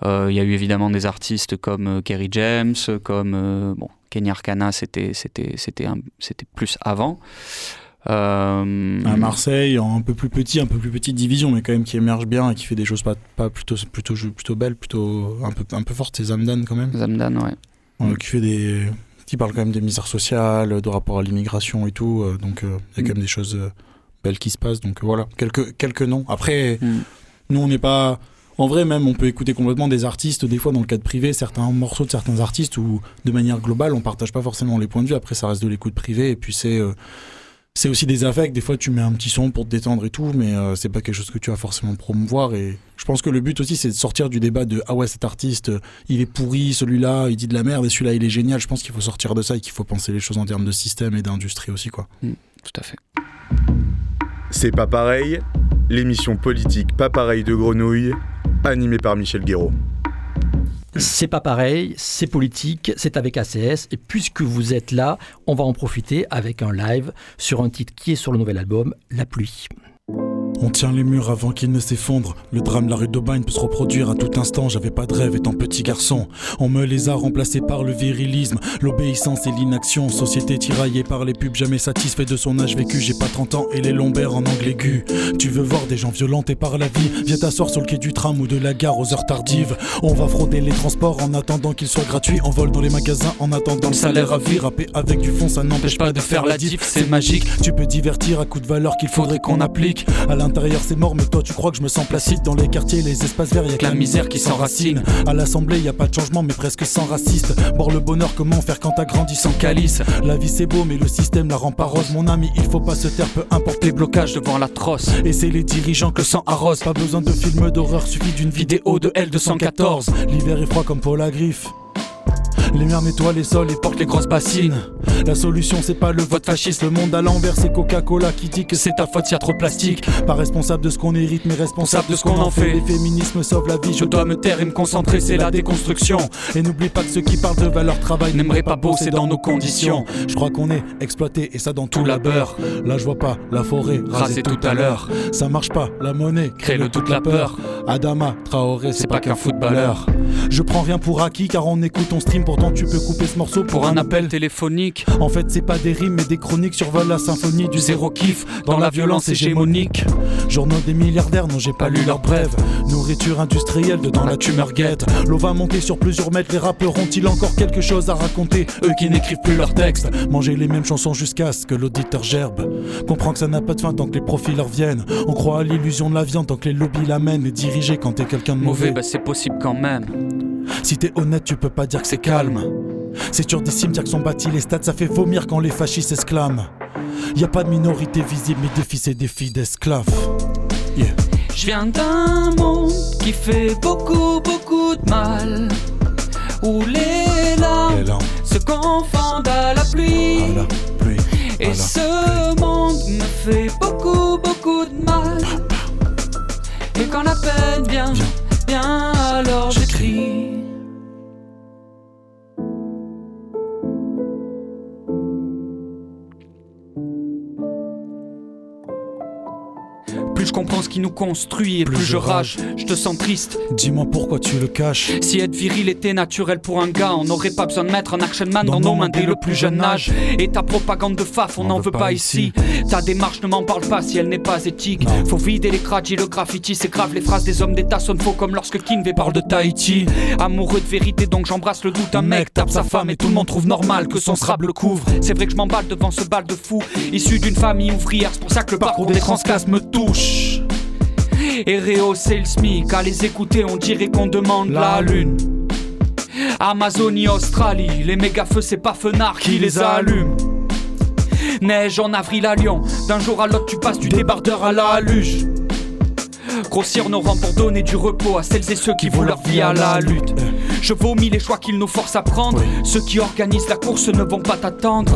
Euh, Il y a eu évidemment des artistes comme Kerry James, comme bon, Kenny Arcana, c'était plus avant. Euh, à Marseille en un peu plus petit un peu plus petite division mais quand même qui émerge bien et qui fait des choses pas, pas plutôt plutôt plutôt belles plutôt un peu un peu fortes c'est Zamdan quand même Zamdan, ouais. Euh, qui fait des qui parle quand même des misères sociales de rapport à l'immigration et tout euh, donc euh, il y a quand même des choses euh, belles qui se passent donc voilà quelques quelques noms après Mm. nous on n'est pas en vrai même on peut écouter complètement des artistes des fois dans le cadre privé certains morceaux de certains artistes où de manière globale on partage pas forcément les points de vue après ça reste de l'écoute privée et puis c'est c'est aussi des affects. Des fois tu mets un petit son pour te détendre et tout mais euh, c'est pas quelque chose que tu vas forcément promouvoir. Et je pense que le but aussi c'est de sortir du débat de ah ouais cet artiste euh, il est pourri celui-là il dit de la merde et celui-là il est génial. Je pense qu'il faut sortir de ça et qu'il faut penser les choses en termes de système et d'industrie aussi quoi. Tout à fait. C'est pas pareil, l'émission politique pas pareil de Grenouille, animée par Michel Guéraud. C'est pas pareil, c'est politique, c'est avec ACS. Et puisque vous êtes là, on va en profiter avec un live sur un titre qui est sur le nouvel album, La pluie. On tient les murs avant qu'ils ne s'effondrent. Le drame de la rue d'Aubagne peut se reproduire à tout instant. J'avais pas de rêve étant petit garçon. On me les a remplacés par le virilisme, l'obéissance et l'inaction. Société tiraillée par les pubs, jamais satisfait de son âge vécu. J'ai pas 30 ans et les lombaires en angle aigu. Tu veux voir des gens violentés par la vie Viens t'asseoir sur le quai du tram ou de la gare aux heures tardives. On va frauder les transports en attendant qu'ils soient gratuits. On vole dans les magasins en attendant le salaire à vie. Rapper avec du fond, ça n'empêche pas de faire la diff. C'est magique. Tu peux divertir à coup de valeur qu'il faudrait qu'on applique. L'intérieur, c'est mort, mais toi, tu crois que je me sens placide dans les quartiers, les espaces verts. Y'a que la misère qui s'enracine. À l'assemblée, y a pas de changement, mais presque sans raciste. Bord le bonheur, comment faire quand t'as grandi sans calice? La vie c'est beau, mais le système la rend pas rose. Mon ami, il faut pas se taire, peu importe les blocages devant la trosse. Et c'est les dirigeants que le sang arrose. Pas besoin de films d'horreur, suffit d'une vidéo de L214. L'hiver est froid comme Paul à griffe. Les mers nettoient les sols et portent les grosses bassines. La solution, c'est pas le vote fasciste. Le monde à l'envers, c'est Coca-Cola qui dit que c'est ta faute, y a trop de plastique. Pas responsable de ce qu'on hérite, mais responsable de ce qu'on en fait. Les féminismes sauvent la vie, je dois me taire et me concentrer, c'est la déconstruction. Et n'oublie pas que ceux qui parlent de valeur travail n'aimeraient pas bosser dans nos conditions. Je crois qu'on est exploité et ça dans tout labeur. Là, je vois pas la forêt rasée tout à l'heure. Ça marche pas, la monnaie crée le toute la peur. Adama, Traoré, c'est pas qu'un footballeur. Je prends rien pour acquis car on écoute ton stream, pourtant tu peux couper ce morceau pour un appel téléphonique. En fait, c'est pas des rimes mais des chroniques survolent la symphonie du zéro kiff dans la violence hégémonique. Journaux des milliardaires, non, j'ai pas lu leurs brèves. Nourriture industrielle, dedans la tumeur guette. L'eau va monter sur plusieurs mètres, les rappeurs ont-ils encore quelque chose à raconter? Eux qui n'écrivent plus leurs textes. Manger les mêmes chansons jusqu'à ce que l'auditeur gerbe. Comprends que ça n'a pas de fin tant que les profits leur viennent. On croit à l'illusion de la viande tant que les lobbies l'amènent. Et diriger quand t'es quelqu'un de mauvais. Mauvais, bah c'est possible quand même. Si t'es honnête, tu peux pas dire que c'est calme. C'est sur des cimetières que sont bâtis les stades, ça fait vomir quand les fascistes exclament. Y a pas de minorité visible, mais des fils et des filles d'esclaves. Yeah. Je viens d'un monde qui fait beaucoup, beaucoup de mal. Où les larmes se confondent à la pluie. à la pluie, à Et la ce monde me fait beaucoup, beaucoup de mal. Et quand la peine vient, vient alors j'écris. Plus je comprends ce qui nous construit et plus, je rage, je te sens triste. Dis-moi pourquoi tu le caches. Si être viril était naturel pour un gars, on n'aurait pas besoin de mettre un action man dans, nos mains dès le plus jeune âge. Et ta propagande de faf, on n'en veut pas ici. Ta démarche ne m'en parle pas si elle n'est pas éthique. Non. Faut vider les cradis, le graffiti, c'est grave. Les phrases des hommes d'État sonnent faux comme lorsque Kinvey parle de Tahiti. Amoureux de vérité, donc j'embrasse le doute. Un mec tape sa femme et tout le monde trouve normal que son srab le couvre. C'est vrai que je m'emballe devant ce bal de fou, issu d'une famille ouvrière. C'est pour ça que le parcours des transclasses me touche. Et rehausser le SMIC, à les écouter, on dirait qu'on demande la lune. Amazonie, Australie, les méga feux, c'est pas Fenard qui les allume. Neige en avril à Lyon, d'un jour à l'autre, tu passes du débardeur à la luge. Grossir nos rangs pour donner du repos à celles et ceux qui vouent leur vie à la lutte. Je vomis les choix qu'ils nous forcent à prendre. Ceux qui organisent la course ne vont. Pas t'attendre.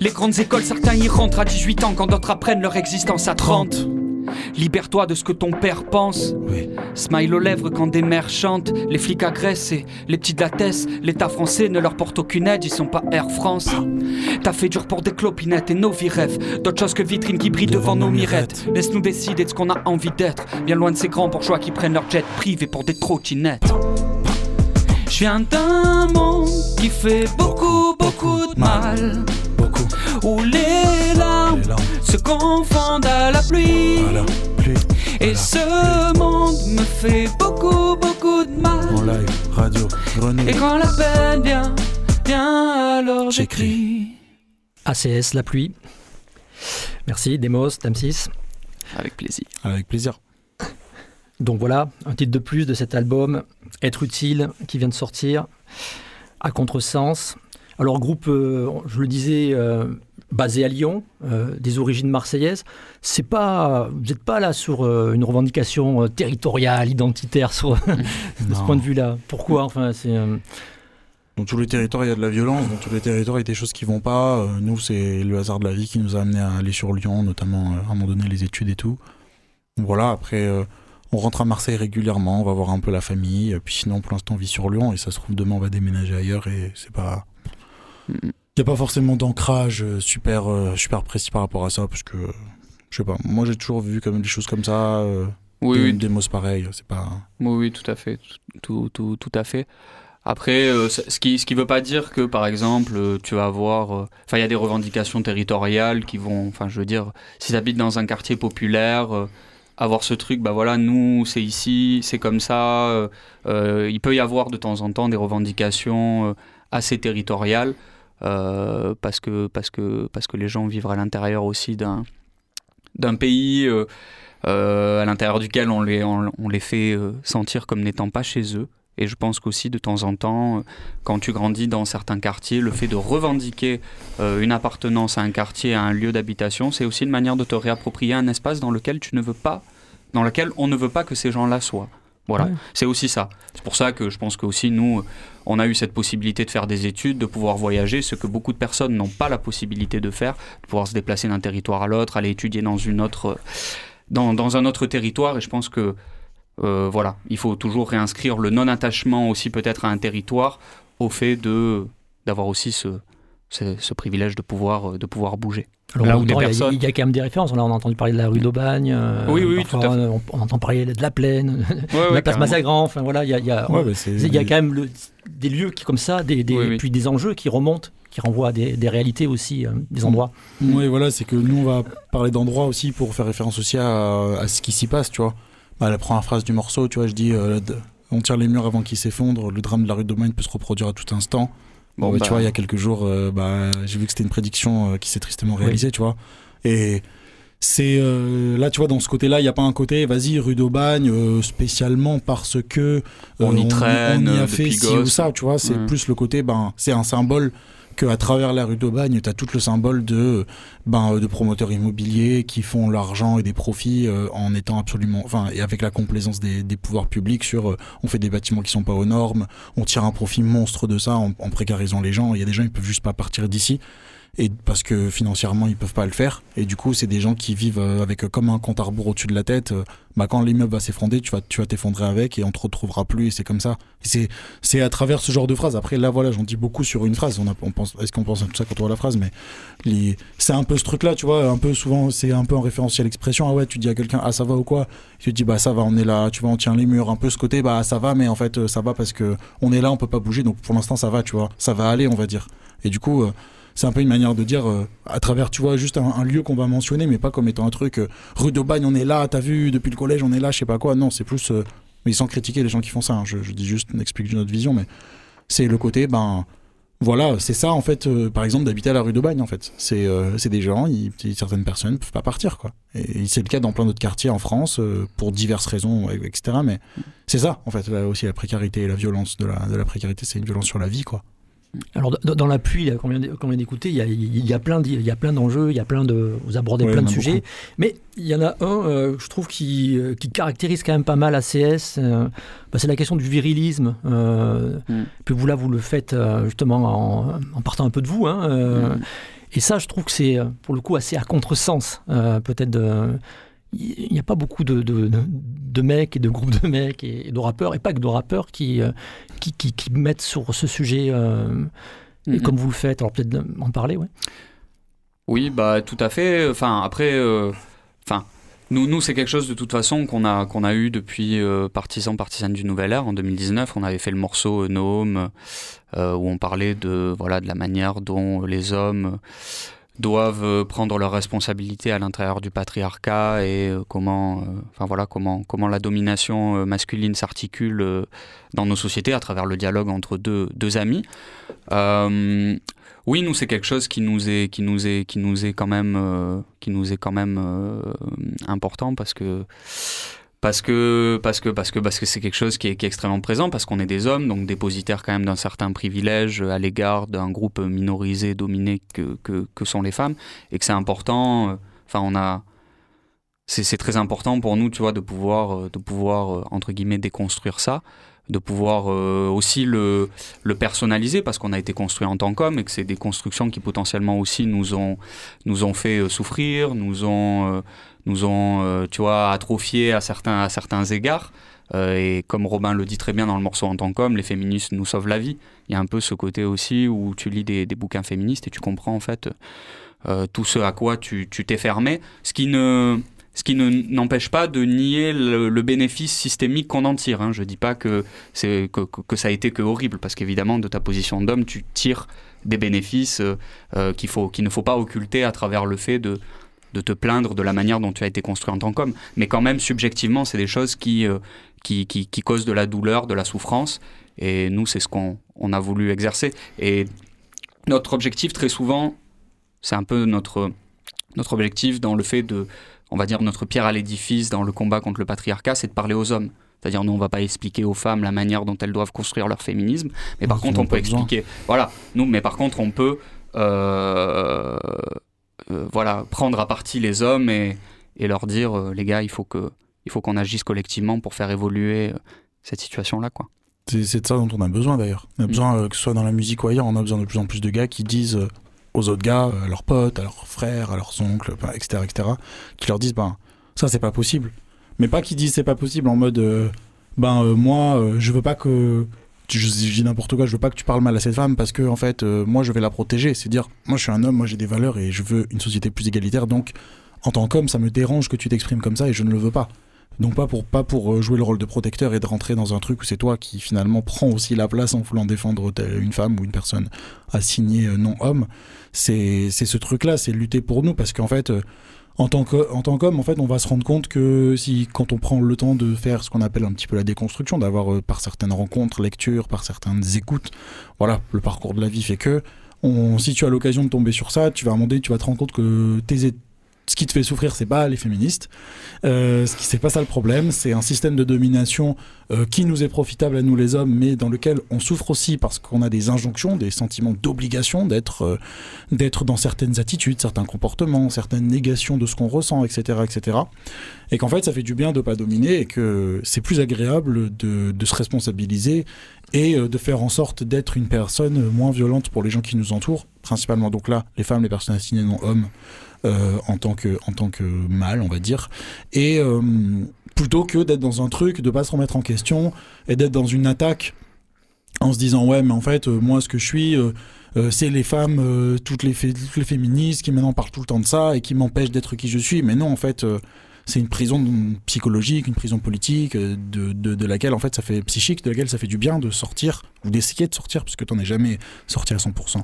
Les grandes écoles, certains y rentrent à 18 ans quand d'autres apprennent leur existence à 30. Libère-toi de ce que ton père pense. Oui. Smile aux lèvres quand des mères chantent. Les flics agressent et les petits de la Tess. L'État français ne leur porte aucune aide, ils sont pas Air France. T'as fait dur pour des clopinettes et nos vies rêves. D'autres choses que vitrines qui brillent devant, nos mirettes. Laisse-nous décider de ce qu'on a envie d'être. Bien loin de ces grands bourgeois qui prennent leur jet privé pour des trottinettes. Je viens d'un monde qui fait beaucoup, beaucoup de mal. Où les larmes Les larmes se confondent à la pluie. à la pluie. Et ce monde me fait beaucoup, beaucoup de En mal. live, radio, grenouille. Et quand la peine vient, vient alors j'écris. ACS, la pluie. Merci, Demos, Tamsis. Avec plaisir. Avec plaisir. Donc voilà, un titre de plus de cet album, Être utile, qui vient de sortir, à contresens. Alors groupe, euh, je le disais, euh, basé à Lyon, euh, des origines marseillaises. C'est pas, vous n'êtes pas là sur euh, une revendication euh, territoriale, identitaire, sur, [laughs] de ce point de vue-là. Pourquoi Enfin, c'est euh, Dans tous les territoires, il y a de la violence. Dans tous les territoires, il y a des choses qui vont pas. Nous, c'est le hasard de la vie qui nous a amené à aller sur Lyon, notamment à un moment donné les études et tout. Voilà, après, on rentre à Marseille régulièrement, on va voir un peu la famille. Puis sinon, pour l'instant, on vit sur Lyon et ça se trouve, demain, on va déménager ailleurs et c'est pas. Il n'y a pas forcément d'ancrage euh, super, euh, super précis par rapport à ça, parce que je sais pas. Moi, j'ai toujours vu comme des choses comme ça. euh, Oui, des, oui, des mots c'est pareil. C'est pas. Oui, oui, tout à fait, tout, tout, tout à fait. Après, euh, ce qui ce qui veut pas dire que, par exemple, tu vas avoir, euh, enfin, il y a des revendications territoriales qui vont, enfin, je veux dire, si tu habites dans un quartier populaire, avoir ce truc, bah voilà, nous, c'est ici, c'est comme ça. euh, il peut y avoir de temps en temps des revendications assez territoriales parce que parce que parce que les gens vivent à l'intérieur aussi d'un d'un pays. euh, euh, à l'intérieur duquel on les, on, les fait euh, sentir comme n'étant pas chez eux. Et je pense qu'aussi de temps en temps, euh, quand tu grandis dans certains quartiers, le fait de revendiquer euh, une appartenance à un quartier, à un lieu d'habitation, c'est aussi une manière de te réapproprier un espace dans lequel tu ne veux pas, dans lequel on ne veut pas que ces gens-là soient. Voilà, Ouais. c'est aussi ça. C'est pour ça que je pense que aussi nous, on a eu cette possibilité de faire des études, de pouvoir voyager, ce que beaucoup de personnes n'ont pas la possibilité de faire, de pouvoir se déplacer d'un territoire à l'autre, aller étudier dans une autre, dans, dans un autre territoire. Et je pense que euh, voilà, il faut toujours réinscrire le non-attachement aussi peut-être à un territoire au fait de d'avoir aussi ce, ce, ce privilège de pouvoir, euh, de pouvoir bouger. Alors, Là où des temps, il y a- personnes- il y, a quand même des références. Là, on a entendu parler de la rue d'Aubagne. euh, Oui, oui, parfois, tout à fait. On, on entend parler de la plaine, [laughs] Ouais, de ouais, la place. Massagran. Enfin, voilà, il y a, il y a- Ouais, bah, c'est- il y a quand même le- des lieux qui, comme ça, des, des- Oui, oui. puis des enjeux qui remontent, qui renvoient à des, des réalités aussi, euh, des endroits. Oui, voilà, c'est que nous, on va parler d'endroits aussi pour faire référence aussi à, à ce qui s'y passe, tu vois. Bah, la première phrase du morceau, tu vois, je dis euh, on tire les murs avant qu'ils s'effondrent, le drame de la rue d'Aubagne peut se reproduire à tout instant. Bon, bah, bah, tu vois, il y a quelques jours, euh, bah, j'ai vu que c'était une prédiction euh, qui s'est tristement réalisée, tu vois. Et c'est euh, là, tu vois, dans ce côté-là, il n'y a pas un côté, vas-y, rue d'Aubagne, euh, spécialement parce que euh, On y traîne, on y a fait ci ou ça, tu vois. C'est Ouais. plus le côté, ben, c'est un symbole qu'à travers la rue d'Aubagne, tu as tout le symbole de, ben, euh, de promoteurs immobiliers qui font l'argent et des profits euh, en étant absolument, enfin, et avec la complaisance des, pouvoirs publics sur, euh, on fait des bâtiments qui sont pas aux normes, on tire un profit monstre de ça en, en précarisant les gens. Il y a des gens, ils peuvent juste pas partir d'ici. Et parce que financièrement ils peuvent pas le faire. Et du coup c'est des gens qui vivent euh, avec euh, comme un compte à rebours au-dessus de la tête. Euh, bah quand l'immeuble va s'effondrer tu vas tu vas t'effondrer avec et on te retrouvera plus et c'est comme ça. C'est c'est à travers ce genre de phrase. Après là voilà j'en dis beaucoup sur une phrase. On, pense est-ce qu'on pense à tout ça quand on voit la phrase? Mais c'est un peu ce truc là tu vois un peu souvent c'est un peu en référentiel l'expression ah ouais tu dis à quelqu'un ah ça va ou quoi? Tu te dis bah ça va on est là tu vois on tient les murs un peu ce côté bah ça va mais en fait ça va parce que on est là on peut pas bouger. Donc pour l'instant ça va tu vois. Ça va aller on va dire. Et du coup c'est un peu une manière de dire euh, à travers tu vois juste un, lieu qu'on va mentionner mais pas comme étant un truc euh, rue d'Aubagne on est là t'as vu depuis le collège on est là je sais pas quoi. Non c'est plus euh, mais sans critiquer les gens qui font ça hein. je, dis juste on explique notre vision mais c'est le côté ben voilà c'est ça en fait par exemple d'habiter à la rue d'Aubagne en fait. C'est des gens certaines personnes peuvent pas partir quoi. Et c'est le cas dans plein d'autres quartiers en France pour diverses raisons etc mais c'est ça en fait aussi la précarité et la violence de la, de la précarité c'est une violence sur la vie quoi Alors, dans, la pluie, qu'on vient d'écouter, il y a, il y a plein d'y- il y a plein d'enjeux, il y a plein de. Vous abordez Ouais, plein de sujets. Mais il y en a un, euh, je trouve, qui, euh, qui caractérise quand même pas mal ACS. euh, bah, c'est la question du virilisme. Euh, Mm. Puis vous, là, vous le faites justement en, en partant un peu de vous. hein, Mm. Et ça, je trouve que c'est, pour le coup, assez à contresens, peut-être. de- Il n'y a pas beaucoup de, de, de- de mecs et de groupes de mecs et de rappeurs, et pas que de rappeurs, qui, euh, qui, qui, qui mettent sur ce sujet, euh, Mhm. comme vous le faites. Alors peut-être en parler, ouais. Oui, bah tout à fait. Enfin, après, euh, enfin, nous, nous c'est quelque chose de toute façon qu'on a, qu'on a eu depuis euh, Partisans, Partisanes du Nouvel Air en 2019. On avait fait le morceau euh, où on parlait de, voilà, de la manière dont les hommes doivent euh, prendre leurs responsabilités à l'intérieur du patriarcat et euh, comment, euh, enfin voilà, comment, comment la domination masculine s'articule dans nos sociétés à travers le dialogue entre deux, deux amis. Oui, nous c'est quelque chose qui nous est qui nous est quand même important parce que parce que parce que parce que parce que c'est quelque chose qui est, extrêmement présent parce qu'on est des hommes donc dépositaires quand même d'un certain privilège à l'égard d'un groupe minorisé dominé que, que, sont les femmes et que c'est important euh, enfin on a c'est très important pour nous tu vois de pouvoir euh, de pouvoir euh, entre guillemets déconstruire ça de pouvoir aussi le, le personnaliser parce qu'on a été construit en tant qu'homme et que c'est des constructions qui potentiellement aussi nous ont, nous ont fait souffrir, nous ont, nous ont euh, tu vois, atrophié à certains, à certains égards. Euh, et comme Robin le dit très bien dans le morceau en tant qu'homme, les féministes nous sauvent la vie. Il y a un peu ce côté aussi où tu lis des, des bouquins féministes et tu comprends en fait euh, tout ce à quoi tu t'es fermé, ce qui ne ce qui ne n'empêche pas de nier le, bénéfice systémique qu'on en tire. Hein. Je dis pas que que, que, que ça a été que horrible, parce qu'évidemment de ta position d'homme, tu tires des bénéfices euh, qu'il ne faut pas occulter à travers le fait de de te plaindre de la manière dont tu as été construit en tant qu'homme. Mais quand même, subjectivement, c'est des choses qui, euh, qui, qui, qui causent de la douleur, de la souffrance. Et nous, c'est ce qu'on on a voulu exercer. Et notre objectif, très souvent, c'est un peu notre, notre objectif dans le fait de, on va dire, notre pierre à l'édifice dans le combat contre le patriarcat, c'est de parler aux hommes. C'est-à-dire, nous, on va pas expliquer aux femmes la manière dont elles doivent construire leur féminisme, mais par contre, on peut besoin. expliquer. Voilà, nous, mais par contre, on peut, euh, voilà, prendre à partie les hommes et, et leur dire, euh, les gars, il faut que, il faut qu'on agisse collectivement pour faire évoluer euh, cette situation-là, quoi. C'est de ça dont on a besoin d'ailleurs. On a Mm. besoin, euh, que ce soit dans la musique ou ailleurs, on a besoin de plus en plus de gars qui disent euh, aux autres gars, euh, à leurs potes, à leurs frères, à leurs oncles, etc., etc., qui leur disent, ben, ça c'est pas possible. Mais pas qu'ils disent c'est pas possible en mode, euh, ben, euh, moi, euh, je veux pas que. Je, dis n'importe quoi, je veux pas que tu parles mal à cette femme parce que, en fait, euh, moi je vais la protéger. C'est dire, moi je suis un homme, moi j'ai des valeurs et je veux une société plus égalitaire, donc en tant qu'homme, ça me dérange que tu t'exprimes comme ça et je ne le veux pas. Donc pas pour pas pour euh, jouer le rôle de protecteur et de rentrer dans un truc où c'est toi qui finalement prend aussi la place en voulant défendre une femme ou une personne assignée euh, non homme. C'est ce truc là, c'est lutter pour nous parce qu'en fait en tant qu'homme en fait on va se rendre compte que si quand on prend le temps de faire ce qu'on appelle un petit peu la déconstruction, d'avoir euh, par certaines rencontres, lectures, par certaines écoutes, voilà le parcours de la vie fait que on, si tu as l'occasion de tomber sur ça, tu vas donné, tu vas te rendre compte que tes, ce qui te fait souffrir, c'est pas les féministes. Euh, ce qui c'est pas ça le problème, c'est un système de domination euh, qui nous est profitable à nous les hommes, mais dans lequel on souffre aussi parce qu'on a des injonctions, des sentiments d'obligation d'être euh, d'être dans certaines attitudes, certains comportements, certaines négations de ce qu'on ressent, etc., etc. Et qu'en fait, ça fait du bien de pas dominer et que c'est plus agréable de, de se responsabiliser et de faire en sorte d'être une personne moins violente pour les gens qui nous entourent, principalement donc là les femmes, les personnes assignées non hommes en tant que en tant que mâle, on va dire, et euh, plutôt que d'être dans un truc, de pas se remettre en question et d'être dans une attaque en se disant ouais mais en fait euh, moi ce que je suis euh, euh, c'est les femmes euh, toutes les toutes les féministes qui maintenant parlent tout le temps de ça et qui m'empêchent d'être qui je suis mais non en fait euh, c'est une prison psychologique, une prison politique, euh, de, de, de laquelle en fait ça fait psychique, de laquelle ça fait du bien de sortir ou d'essayer de sortir, parce que t'en es jamais sorti à 100%.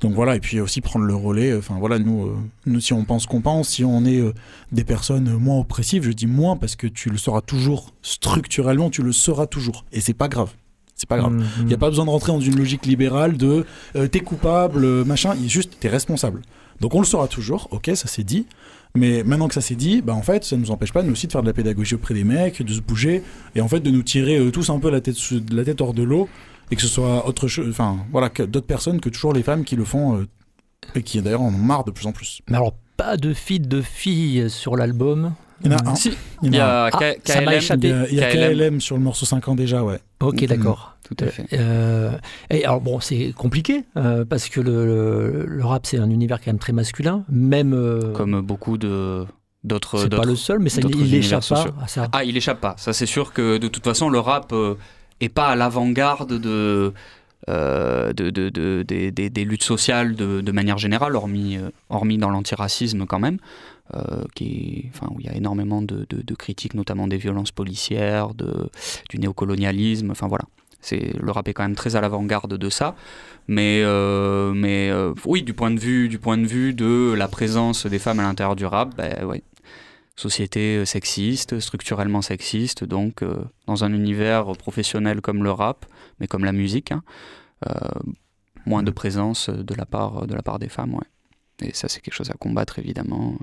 Donc voilà, et puis aussi prendre le relais. Enfin voilà, nous, euh, nous si on pense qu'on pense, si on est euh, des personnes moins oppressives, je dis moins parce que tu le seras toujours structurellement, tu le seras toujours, et c'est pas grave. C'est pas grave. Mm, Il n'y a pas besoin de rentrer dans une logique libérale de euh, t'es coupable, euh, machin, il juste t'es responsable. Donc on le saura toujours, ok, ça c'est dit. Mais maintenant que ça s'est dit, bah en fait, ça nous empêche pas nous aussi de faire de la pédagogie auprès des mecs, de se bouger et en fait de nous tirer euh, tous un peu la tête, la tête hors de l'eau et que ce soit autre chose, enfin voilà, d'autres personnes que toujours les femmes qui le font euh, et qui d'ailleurs en ont marre de plus en plus. Mais alors, pas de feed de filles sur l'album. Il y en a un. Si, Il y a Ah, K- ça m'a KLM. échappé. Il y a, il y a KLM. KLM sur le morceau 5 ans déjà, ouais. Ok, Mhm. d'accord. Tout à fait. Euh, et alors bon, c'est compliqué euh, parce que le, le- le rap c'est un univers quand même très masculin, même. euh, Comme beaucoup de d'autres. c'est pas le seul, mais ça, il n'échappe univers pas à ça. Ah, il échappe pas. Ça, c'est sûr que de toute façon, le rap est pas à l'avant-garde de, euh, de, de- de- des- luttes sociales de, manière générale, hormis, euh, hormis dans l'antiracisme quand même, euh, qui, enfin, où il y a énormément de, critiques, notamment des violences policières, de, du néocolonialisme. Enfin voilà. C'est, le rap est quand même très à l'avant-garde de ça. Mais, euh, mais oui, du point, de vue, du point de vue de la présence des femmes à l'intérieur du rap, ben, ouais, société euh, sexiste, structurellement sexiste, donc euh, dans un univers professionnel comme le rap, mais comme la musique, hein, euh, moins de présence de la part, de la part des femmes, ouais. Et ça, c'est quelque chose à combattre, évidemment.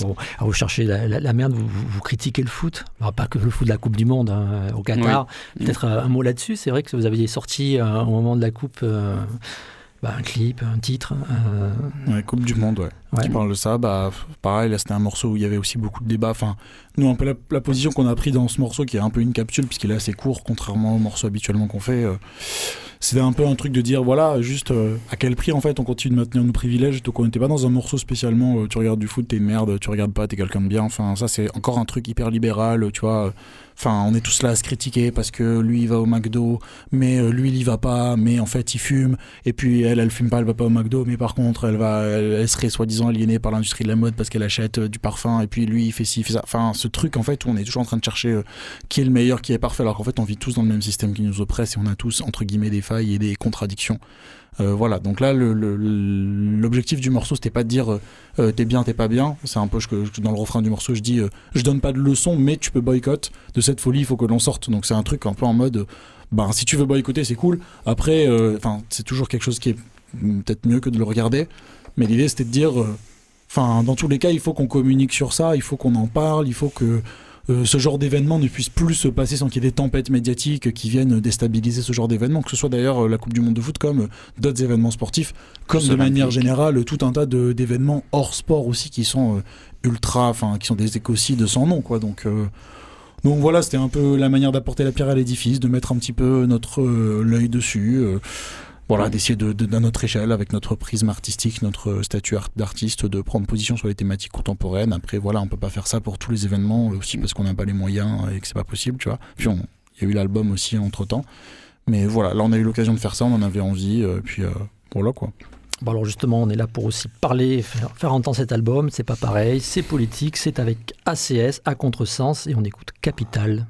Bon, alors vous cherchez la, la- la merde, vous, vous- vous critiquez le foot, Alors, pas que le foot de la Coupe du Monde hein, au Qatar. Oui. Peut-être un mot là-dessus. C'est vrai que vous aviez sorti euh, au moment de la Coupe euh, bah, un clip, un titre. Ouais, Coupe du Monde, ouais. Ouais. Qui parle de ça, bah pareil, là c'était un morceau où il y avait aussi beaucoup de débats. Enfin, nous, un peu la, position qu'on a pris dans ce morceau, qui est un peu une capsule, puisqu'il est assez court, contrairement au morceau habituellement qu'on fait, euh, c'était un peu un truc de dire, voilà, juste euh, à quel prix en fait on continue de maintenir nos privilèges. Donc on n'était pas dans un morceau spécialement, euh, tu regardes du foot, t'es une merde, tu regardes pas, t'es quelqu'un de bien. Enfin, ça c'est encore un truc hyper libéral, tu vois. Enfin, on est tous là à se critiquer parce que lui il va au McDo, mais lui il y va pas, mais en fait il fume. Et puis elle, elle fume pas, elle va pas au McDo, mais par contre elle va, elle serait soi-disant aliénée par l'industrie de la mode parce qu'elle achète euh, du parfum. Et puis lui il fait ci, il fait ça. Enfin, ce truc en fait où on est toujours en train de chercher euh, qui est le meilleur, qui est parfait, alors qu'en fait on vit tous dans le même système qui nous oppresse et on a tous entre guillemets des failles et des contradictions. Euh, voilà, donc là, l'objectif du morceau, c'était pas de dire t'es bien, t'es pas bien. C'est un peu que dans le refrain du morceau, je dis euh, je donne pas de leçon, mais tu peux boycott. De cette folie, il faut que l'on sorte. Donc c'est un truc un peu en mode, ben si tu veux boycotter, c'est cool. Après, enfin, c'est toujours quelque chose qui est mm, peut-être mieux que de le regarder. Mais l'idée, c'était de dire, euh, enfin, dans tous les cas, il faut qu'on communique sur ça, il faut qu'on en parle, il faut que euh, ce genre d'événement ne puisse plus se passer sans qu'il y ait des tempêtes médiatiques qui viennent déstabiliser ce genre d'événement, que ce soit d'ailleurs euh, la Coupe du Monde de foot comme d'autres événements sportifs, comme de manière générale tout un tas d'événements hors sport aussi qui sont euh, ultra, enfin qui sont des écocides sans nom quoi. Donc euh, donc voilà, c'était un peu la manière d'apporter la pierre à l'édifice, de mettre un petit peu notre l'œil dessus. Voilà, d'essayer de, de- notre échelle, avec notre prisme artistique, notre statut art- d'artiste, de prendre position sur les thématiques contemporaines. Après, voilà, on peut pas faire ça pour tous les événements euh, aussi parce qu'on n'a pas les moyens et que c'est pas possible, tu vois. Puis il y a eu l'album aussi entre temps. Mais voilà, là on a eu l'occasion de faire ça, on en avait envie, euh, puis euh, voilà quoi. Bon alors justement, on est là pour aussi parler, faire, faire entendre cet album. C'est pas pareil, c'est politique, c'est avec ACS, à contresens, et on écoute Capital.